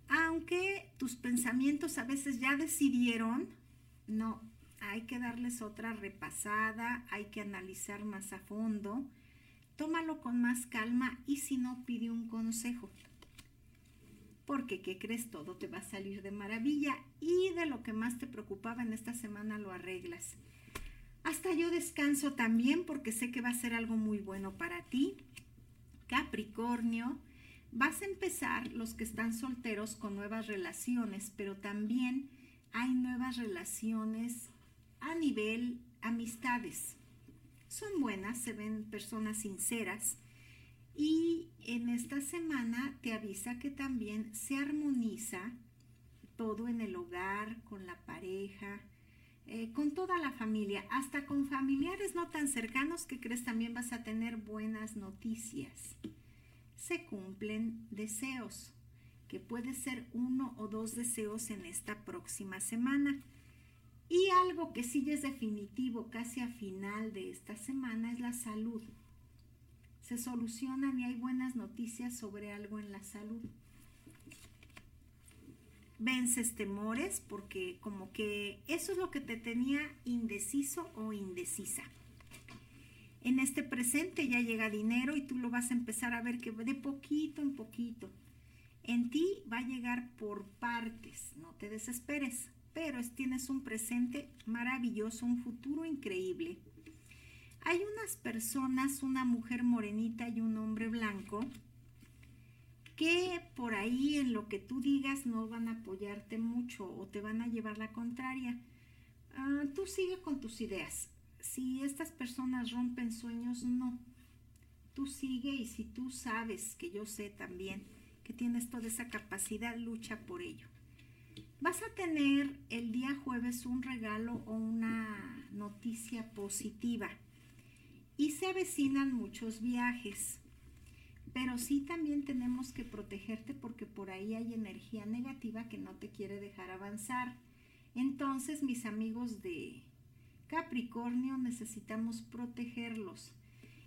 aunque tus pensamientos a veces ya decidieron, no, hay que darles otra repasada, hay que analizar más a fondo, tómalo con más calma y si no, pide un consejo. Porque, ¿qué crees? Todo te va a salir de maravilla y de lo que más te preocupaba en esta semana lo arreglas. Hasta yo descanso también porque sé que va a ser algo muy bueno para ti. Capricornio, Vas a empezar los que están solteros con nuevas relaciones, pero también hay nuevas relaciones a nivel amistades. Son buenas, se ven personas sinceras y en esta semana te avisa que también se armoniza todo en el hogar, con la pareja, eh, con toda la familia, hasta con familiares no tan cercanos que crees también vas a tener buenas noticias se cumplen deseos, que puede ser uno o dos deseos en esta próxima semana. Y algo que sí es definitivo casi a final de esta semana es la salud. se solucionan y hay buenas noticias sobre algo en la salud. Vences temores porque como que eso es lo que te tenía indeciso o indecisa. En este presente ya llega dinero y tú lo vas a empezar a ver que de poquito en poquito. En ti va a llegar por partes, no te desesperes, pero tienes un presente maravilloso, un futuro increíble. Hay unas personas, una mujer morenita y un hombre blanco, que por ahí en lo que tú digas no van a apoyarte mucho o te van a llevar la contraria. Ah, tú sigue con tus ideas. Si estas personas rompen sueños, no. Tú sigue y si tú sabes, que yo sé también, que tienes toda esa capacidad, lucha por ello. Vas a tener el día jueves un regalo o una noticia positiva y se avecinan muchos viajes. Pero sí también tenemos que protegerte porque por ahí hay energía negativa que no te quiere dejar avanzar. Entonces, mis amigos de Capricornio, necesitamos protegerlos.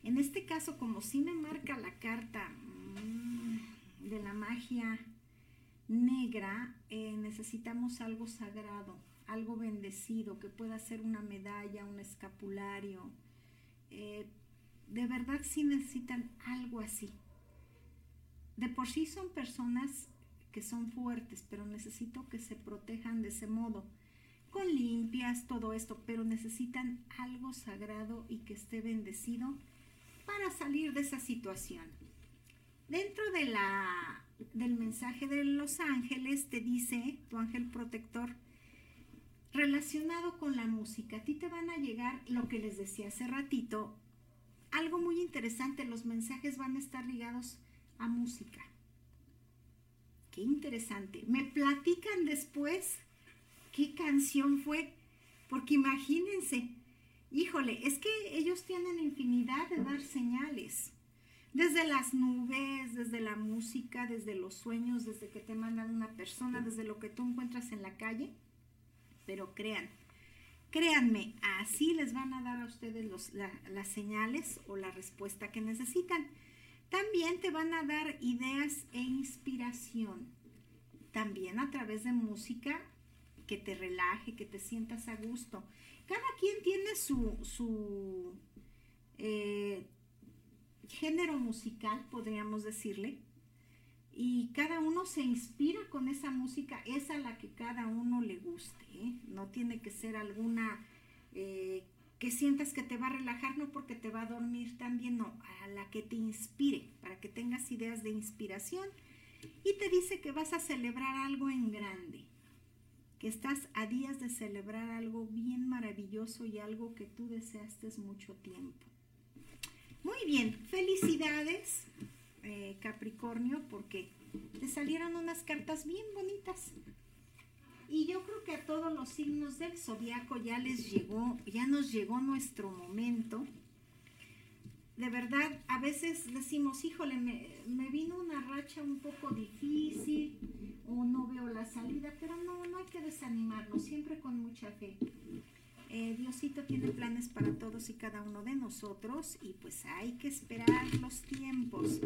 En este caso, como sí me marca la carta mm, de la magia negra, eh, necesitamos algo sagrado, algo bendecido, que pueda ser una medalla, un escapulario, eh, de verdad sí necesitan algo así. De por sí son personas que son fuertes, pero necesito que se protejan de ese modo, limpias, todo esto, pero necesitan algo sagrado y que esté bendecido para salir de esa situación. Dentro de la, del mensaje de los ángeles te dice tu ángel protector, relacionado con la música. A ti te van a llegar lo que les decía hace ratito, algo muy interesante, los mensajes van a estar ligados a música. Qué interesante. Me platican después qué canción fue, porque imagínense, híjole, es que ellos tienen infinidad de dar señales. Desde las nubes, desde la música, desde los sueños, desde que te mandan una persona, desde lo que tú encuentras en la calle pero crean, créanme, así les van a dar a ustedes las señales o la respuesta que necesitan. También te van a dar ideas e inspiración, también a través de música que te relaje, que te sientas a gusto. Cada quien tiene su, eh, género musical, podríamos decirle, y cada uno se inspira con esa música, es a la que cada uno le guste, ¿eh? no tiene que ser alguna eh, que sientas que te va a relajar, no porque te va a dormir también, no, a la que te inspire, para que tengas ideas de inspiración y te dice que vas a celebrar algo en grande, que estás a días de celebrar algo bien maravilloso y algo que tú deseaste mucho tiempo. Muy bien, felicidades eh, Capricornio porque te salieron unas cartas bien bonitas. Y yo creo que a todos los signos del zodiaco ya les llegó, ya nos llegó nuestro momento. De verdad, a veces decimos, híjole, me, me vino una racha un poco difícil o no veo la salida, pero no, no hay que desanimarnos, siempre con mucha fe. Eh, Diosito tiene planes para todos y cada uno de nosotros y pues hay que esperar los tiempos.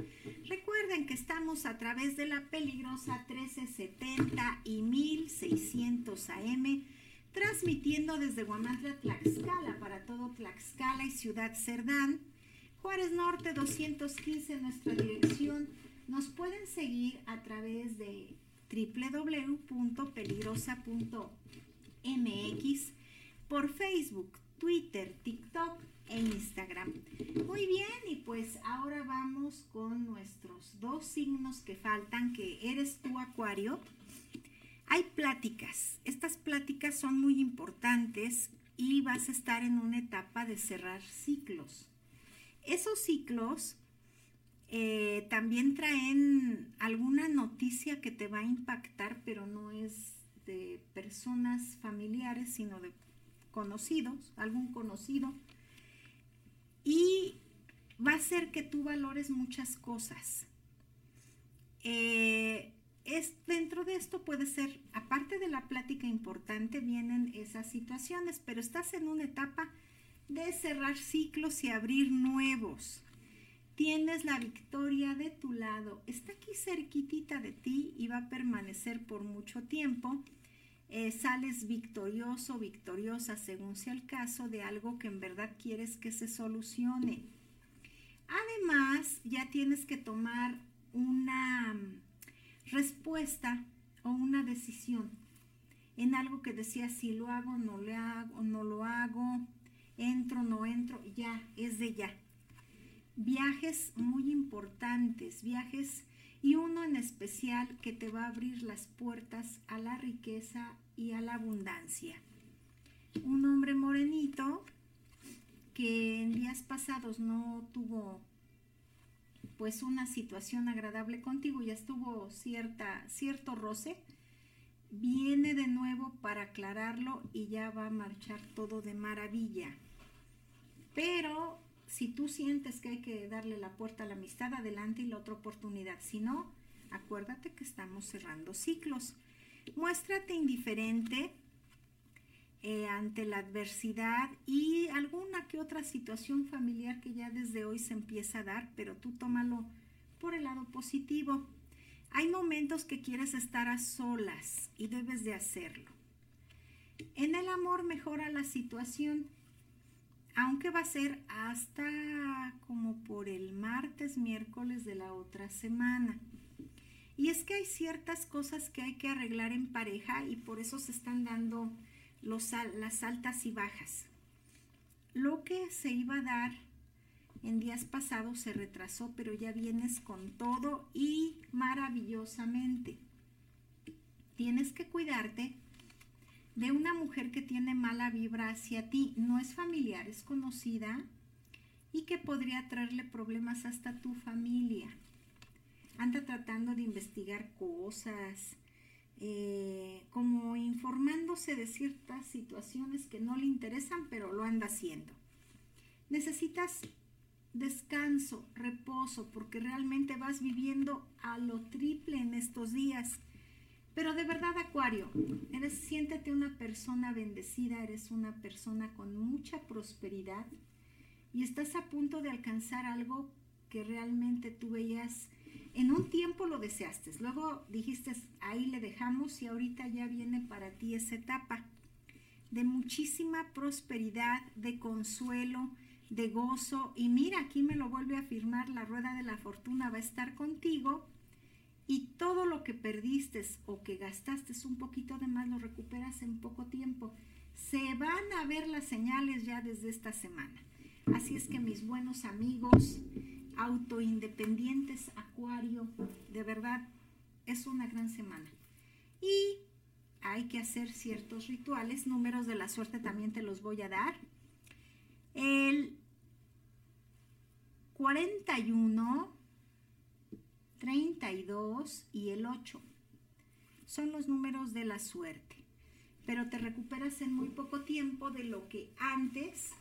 Recuerden que estamos a través de la peligrosa 1370 y 1600 AM, transmitiendo desde Guamantla, Tlaxcala, para todo Tlaxcala y Ciudad Cerdán. Juárez Norte 215 nuestra dirección. Nos pueden seguir a través de www.peligrosa.mx por Facebook, Twitter, TikTok e Instagram. Muy bien, y pues ahora vamos con nuestros dos signos que faltan, que eres tú, Acuario. Hay pláticas. Estas pláticas son muy importantes y vas a estar en una etapa de cerrar ciclos. Esos ciclos eh, también traen alguna noticia que te va a impactar, pero no es de personas familiares, sino de conocidos, algún conocido, y va a hacer que tú valores muchas cosas. Eh, es, dentro de esto puede ser, aparte de la plática importante, vienen esas situaciones, pero estás en una etapa de cerrar ciclos y abrir nuevos. Tienes la victoria de tu lado. Está aquí cerquitita de ti y va a permanecer por mucho tiempo. Eh, sales victorioso, victoriosa, según sea el caso, de algo que en verdad quieres que se solucione. Además, ya tienes que tomar una mm, respuesta o una decisión en algo que decía si lo hago, no lo hago, no lo hago, entro, no entro, ya, es de ya. Viajes muy importantes, viajes y uno en especial que te va a abrir las puertas a la riqueza y a la abundancia. Un hombre morenito que en días pasados no tuvo pues una situación agradable contigo, ya estuvo cierta, cierto roce, viene de nuevo para aclararlo y ya va a marchar todo de maravilla. Pero si tú sientes que hay que darle la puerta a la amistad, adelante y la otra oportunidad. Si no, acuérdate que estamos cerrando ciclos. Muéstrate indiferente eh, ante la adversidad y alguna que otra situación familiar que ya desde hoy se empieza a dar, pero tú tómalo por el lado positivo. Hay momentos que quieres estar a solas y debes de hacerlo. En el amor mejora la situación, aunque va a ser hasta como por el martes, miércoles de la otra semana. Y es que hay ciertas cosas que hay que arreglar en pareja y por eso se están dando los, las altas y bajas. Lo que se iba a dar en días pasados se retrasó, pero ya vienes con todo y maravillosamente. Tienes que cuidarte de una mujer que tiene mala vibra hacia ti. No es familiar, es conocida y que podría traerle problemas hasta tu familia. Anda tratando de investigar cosas, eh, como informándose de ciertas situaciones que no le interesan, pero lo anda haciendo. Necesitas descanso, reposo, porque realmente vas viviendo a lo triple en estos días. Pero de verdad, Acuario, eres, siéntete una persona bendecida, eres una persona con mucha prosperidad y estás a punto de alcanzar algo que realmente tú veías, en un tiempo lo deseaste, luego dijiste, ahí le dejamos y ahorita ya viene para ti esa etapa de muchísima prosperidad, de consuelo, de gozo. Y mira, aquí me lo vuelve a afirmar, la rueda de la fortuna va a estar contigo y todo lo que perdiste o que gastaste un poquito de más lo recuperas en poco tiempo. Se van a ver las señales ya desde esta semana. Así es que mis buenos amigos, autoindependientes, Acuario, de verdad es una gran semana. Y hay que hacer ciertos rituales, números de la suerte también te los voy a dar. El 41, 32 y el 8 son los números de la suerte, pero te recuperas en muy poco tiempo de lo que antes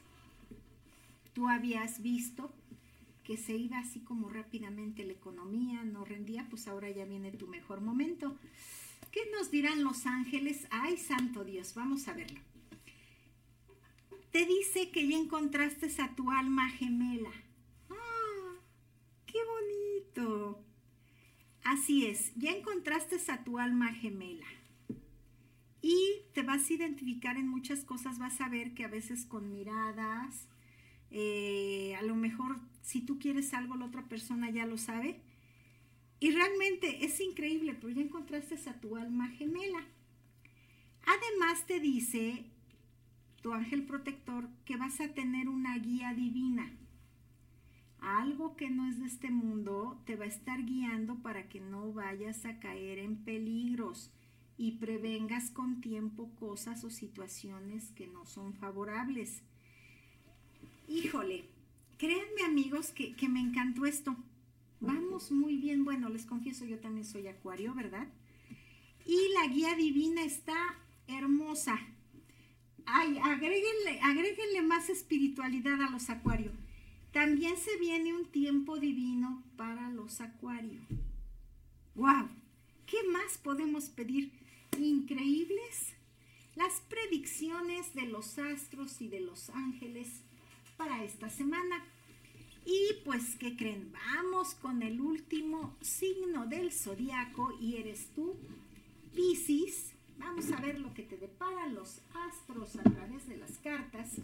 tú habías visto que se iba así como rápidamente la economía, no rendía, pues ahora ya viene tu mejor momento. ¿Qué nos dirán los ángeles? Ay, santo Dios, vamos a verlo. Te dice que ya encontraste a tu alma gemela ¡Qué bonito! Así es, ya encontraste a tu alma gemela. Y te vas a identificar en muchas cosas, vas a ver que a veces con miradas, eh, a lo mejor si tú quieres algo, la otra persona ya lo sabe. Y realmente es increíble, pero ya encontraste a tu alma gemela. Además te dice tu ángel protector que vas a tener una guía divina algo que no es de este mundo te va a estar guiando para que no vayas a caer en peligros y prevengas con tiempo cosas o situaciones que no son favorables. Híjole, créanme amigos que, que me encantó esto. Vamos muy bien. Bueno, les confieso, yo también soy acuario, ¿verdad? Y la guía divina está hermosa. Ay, agréguenle, agréguenle más espiritualidad a los acuarios. También se viene un tiempo divino para los acuarios. ¡Wow! ¿Qué más podemos pedir? Increíbles las predicciones de los astros y de los ángeles para esta semana. Y pues, ¿qué creen? Vamos con el último signo del zodiaco y eres tú, Piscis. Vamos a ver lo que te deparan los astros a través de las cartas.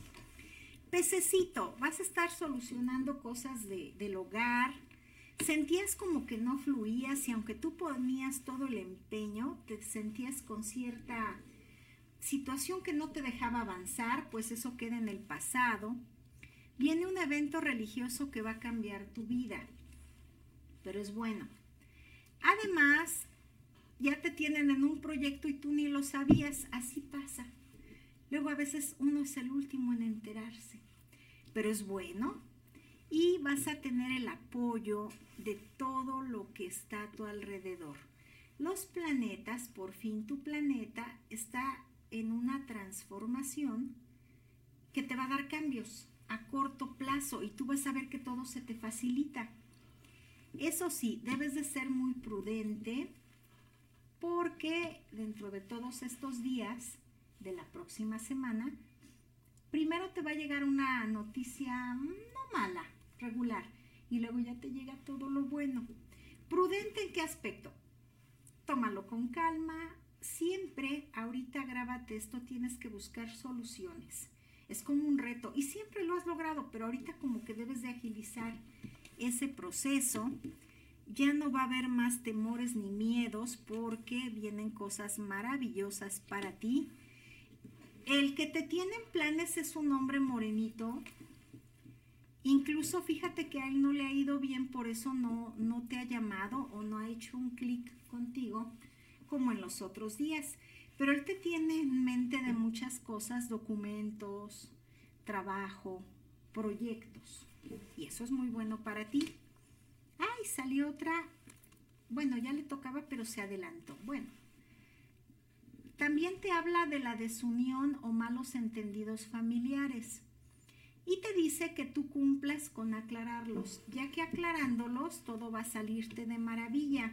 Pececito, vas a estar solucionando cosas del hogar. Sentías como que no fluías y aunque tú ponías todo el empeño, te sentías con cierta situación que no te dejaba avanzar, pues eso queda en el pasado. Viene un evento religioso que va a cambiar tu vida, pero es bueno. Además, ya te tienen en un proyecto y tú ni lo sabías, así pasa. Luego a veces uno es el último en enterarse, pero es bueno y vas a tener el apoyo de todo lo que está a tu alrededor. Los planetas, por fin tu planeta está en una transformación que te va a dar cambios a corto plazo y tú vas a ver que todo se te facilita. Eso sí, debes de ser muy prudente porque dentro de todos estos días de la próxima semana, primero te va a llegar una noticia no mala, regular, y luego ya te llega todo lo bueno. ¿Prudente en qué aspecto? Tómalo con calma. Siempre, ahorita grábate esto, tienes que buscar soluciones. Es como un reto y siempre lo has logrado, pero ahorita como que debes de agilizar ese proceso. Ya no va a haber más temores ni miedos porque vienen cosas maravillosas para ti el que te tiene en planes es un hombre morenito. Incluso fíjate que a él no le ha ido bien, por eso no, no te ha llamado o no ha hecho un clic contigo como en los otros días. Pero él te tiene en mente de muchas cosas, documentos, trabajo, proyectos. Y eso es muy bueno para ti. Ay, salió otra. Bueno, ya le tocaba, pero se adelantó. Bueno, también te habla de la desunión o malos entendidos familiares. Y te dice que tú cumplas con aclararlos, ya que aclarándolos todo va a salirte de maravilla.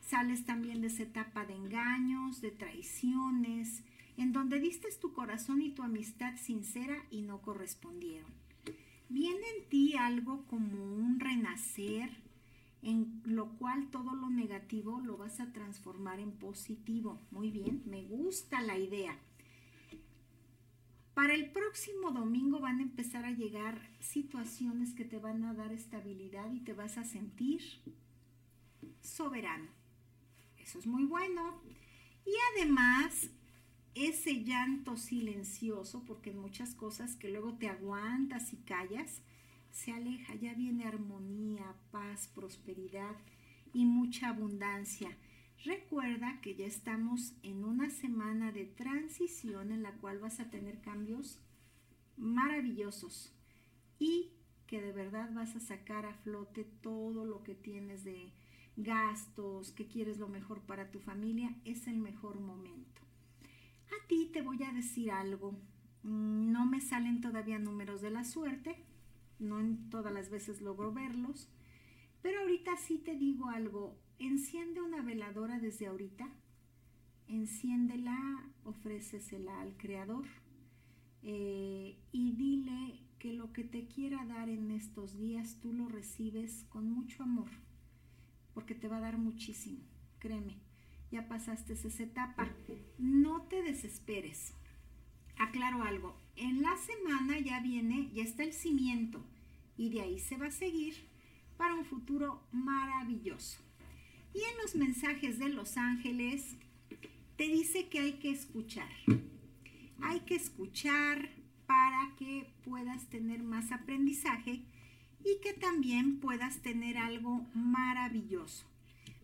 Sales también de esa etapa de engaños, de traiciones, en donde diste tu corazón y tu amistad sincera y no correspondieron. Viene en ti algo como un renacer, en lo cual todo lo negativo lo vas a transformar en positivo. Muy bien, me gusta la idea. Para el próximo domingo van a empezar a llegar situaciones que te van a dar estabilidad y te vas a sentir soberano. Eso es muy bueno. Y además, ese llanto silencioso, porque en muchas cosas que luego te aguantas y callas, se aleja, ya viene armonía, paz, prosperidad y mucha abundancia. Recuerda que ya estamos en una semana de transición en la cual vas a tener cambios maravillosos y que de verdad vas a sacar a flote todo lo que tienes de gastos, que quieres lo mejor para tu familia, es el mejor momento. A ti te voy a decir algo. Mm, no me salen todavía números de la suerte, no en todas las veces logro verlos, pero ahorita sí te digo algo, enciende una veladora desde ahorita, enciéndela, ofrécesela al Creador eh, y dile que lo que te quiera dar en estos días tú lo recibes con mucho amor, porque te va a dar muchísimo, créeme, ya pasaste esa etapa, no te desesperes. Aclaro algo, en la semana ya viene, ya está el cimiento, y de ahí se va a seguir para un futuro maravilloso. Y en los mensajes de los ángeles te dice que hay que escuchar. Hay que escuchar para que puedas tener más aprendizaje y que también puedas tener algo maravilloso.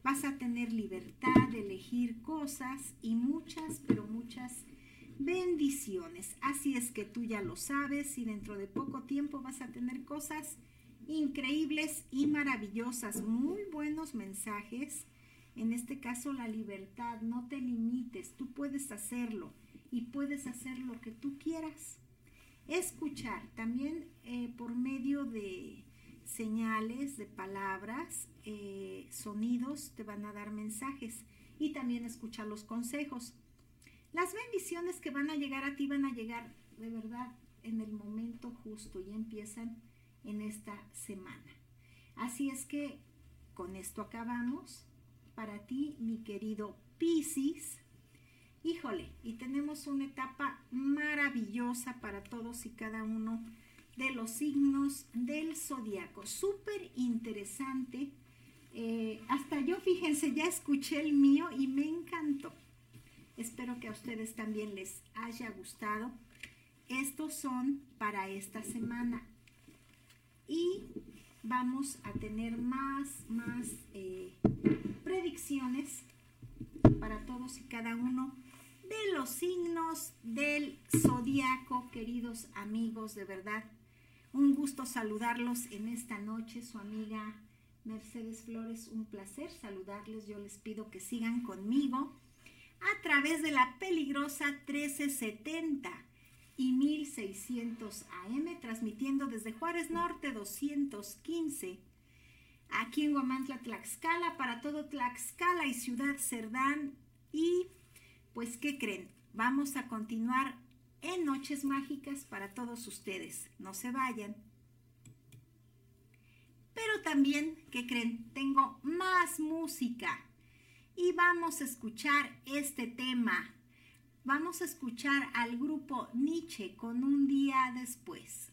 Vas a tener libertad de elegir cosas y muchas, pero muchas bendiciones. Así es que tú ya lo sabes y dentro de poco tiempo vas a tener cosas increíbles y maravillosas, muy buenos mensajes. En este caso la libertad, no te limites, tú puedes hacerlo y puedes hacer lo que tú quieras. Escuchar también eh, por medio de señales, de palabras, eh, sonidos, te van a dar mensajes y también escuchar los consejos. Las bendiciones que van a llegar a ti van a llegar de verdad en el momento justo y empiezan en esta semana. Así es que con esto acabamos. Para ti, mi querido Piscis, híjole, y tenemos una etapa maravillosa para todos y cada uno de los signos del zodiaco. Súper interesante. Eh, hasta yo, fíjense, ya escuché el mío y me encantó. Espero que a ustedes también les haya gustado. Estos son para esta semana. Y vamos a tener más, más eh, predicciones para todos y cada uno de los signos del zodiaco, queridos amigos, de verdad. Un gusto saludarlos en esta noche, su amiga Mercedes Flores, un placer saludarles. Yo les pido que sigan conmigo a través de la peligrosa 1370 y 1600 AM, transmitiendo desde Juárez Norte 215, aquí en Huamantla, Tlaxcala, para todo Tlaxcala y Ciudad Cerdán. Y pues, ¿qué creen? Vamos a continuar en Noches Mágicas para todos ustedes. No se vayan. Pero también, ¿qué creen? Tengo más música y vamos a escuchar este tema. Vamos a escuchar al grupo Nietzsche con un día después.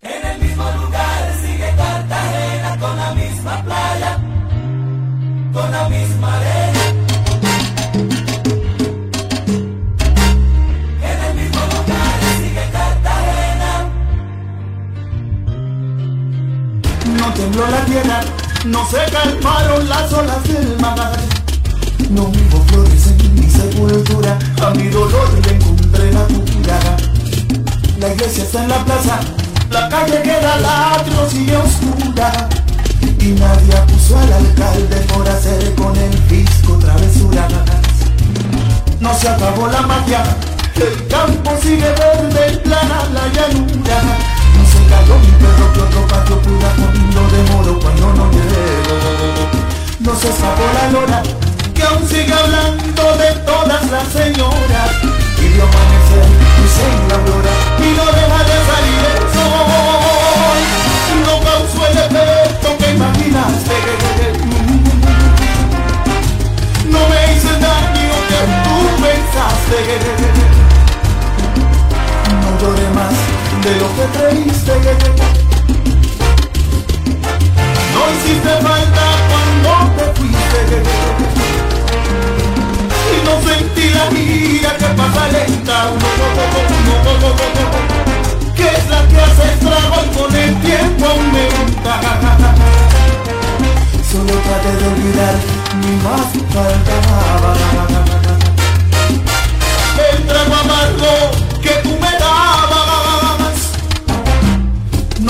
En el mismo lugar sigue Cartagena con la misma playa, con la misma no se calmaron las olas del mar. No hubo flores en mi sepultura, a mi dolor le encontré la cura. La iglesia está en la plaza, la calle queda la atrio sigue oscura. Y nadie acusó al alcalde por hacer con el fisco travesuras. No se acabó la magia, el campo sigue verde, plana la llanura cayó mi perro que otro patio puda cuando demoro cuando no llego No se escapó la lora que aún sigue hablando de todas las señoras Y vio amanecer y se la aurora y no deja de salir el sol No causó el efecto que imaginaste No me hice el daño que tú pensaste No lloré más de lo que creíste. No hiciste falta cuando te fuiste. Y no sentí la vida que pasa lenta. Que es la que hace estrago y con el tiempo aumenta. Solo traté de olvidar, mi más faltaba. El trago amargo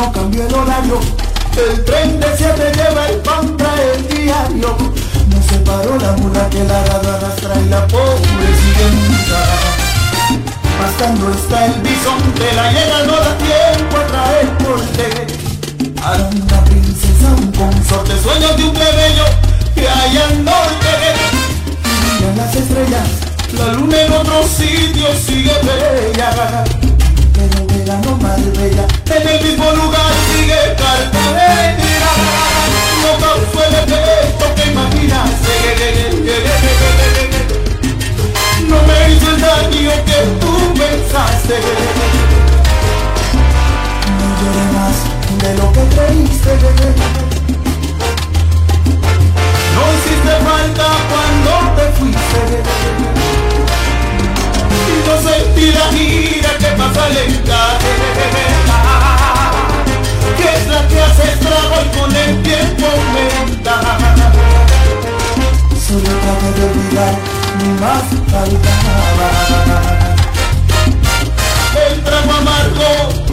no cambió el horario. El tren de siete lleva el pan, trae el diario. No se paró la mula que la rada arrastra y la pobre sigue muda. Pasando está el bisonte, la llega no da tiempo a traer porte. Para una princesa, un consorte, sueños de un plebeyo que hay al norte. Y las estrellas, la luna en otro sitio sigue bella no Marbella En el mismo lugar sigue Cartagena No causó el efecto que imaginaste. No me hizo el daño que tú pensaste. No lloré más de lo que creíste. No hiciste falta cuando te fuiste no sentí la gira que pasa lenta que es la que hace estrago y con el tiempo aumenta. Solo trato de olvidar mi más faltaba. El trago amargo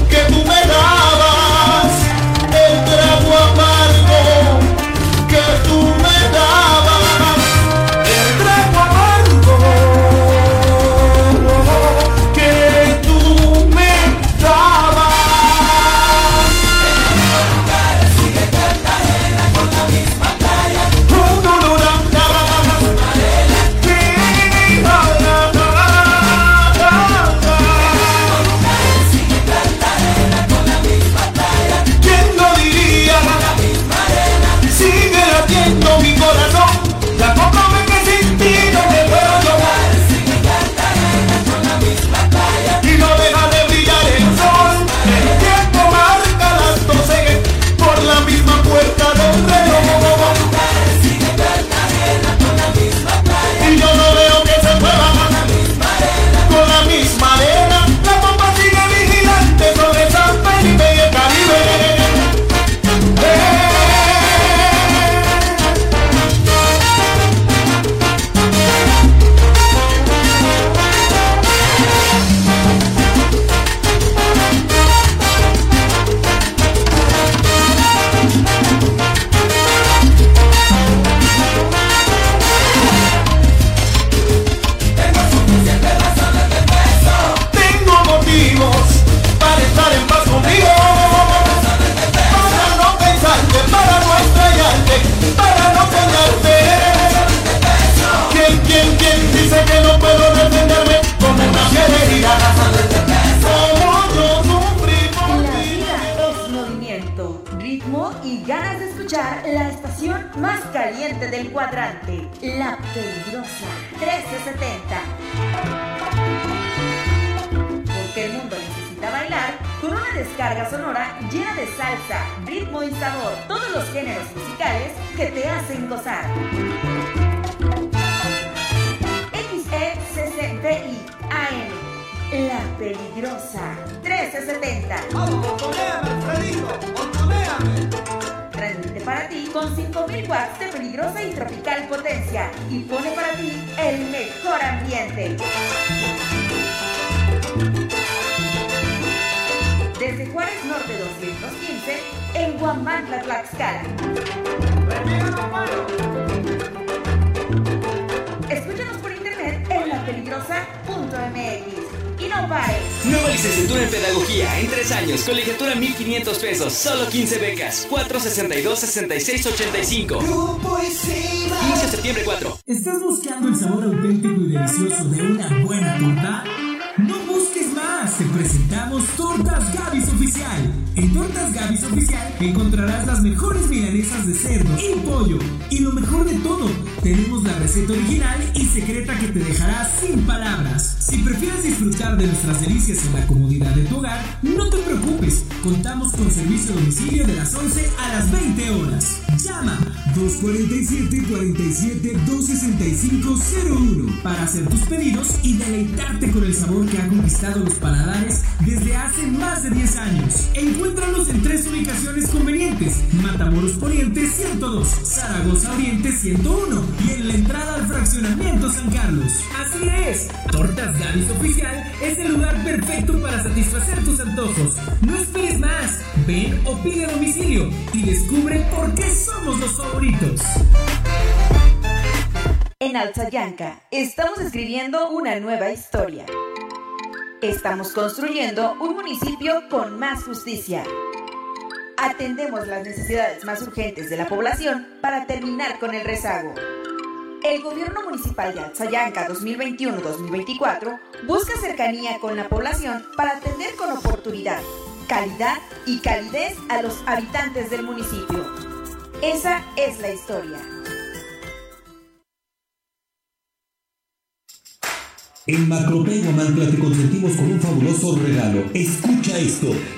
62 66 85. 15 de septiembre 4. ¿Estás buscando el sabor auténtico y delicioso de una buena torta? No busques más, te presentamos Tortas Gavis Oficial. En Tortas Gavis Oficial encontrarás las mejores milanesas de cerdo y pollo. Y lo mejor de todo, tenemos la receta original y secreta que te dejará sin palabras. Si prefieres disfrutar de nuestras delicias en la comodidad de tu hogar, no las 20 horas. Llama 247-47-265-01 para hacer tus pedidos y deleitarte con el sabor que ha conquistado los paladares desde hace más de 10 años. Encuéntranos en tres ubicaciones convenientes: Matamoros Poniente 102, Zaragoza Oriente 101 y en la entrada al fraccionamiento San Carlos. Así es, Tortas Gavis Oficial es el lugar perfecto para satisfacer tus antojos. No esperes más, ven o pide a domicilio descubre por qué somos los favoritos. En Alzayanca estamos escribiendo una nueva historia. Estamos construyendo un municipio con más justicia. Atendemos las necesidades más urgentes de la población para terminar con el rezago. El gobierno municipal de Alzayanca 2021-2024 busca cercanía con la población para atender con oportunidad, calidad y calidez a los habitantes del municipio. Esa es la historia. En Macropay Guamantla te consentimos con un fabuloso regalo. Escucha esto.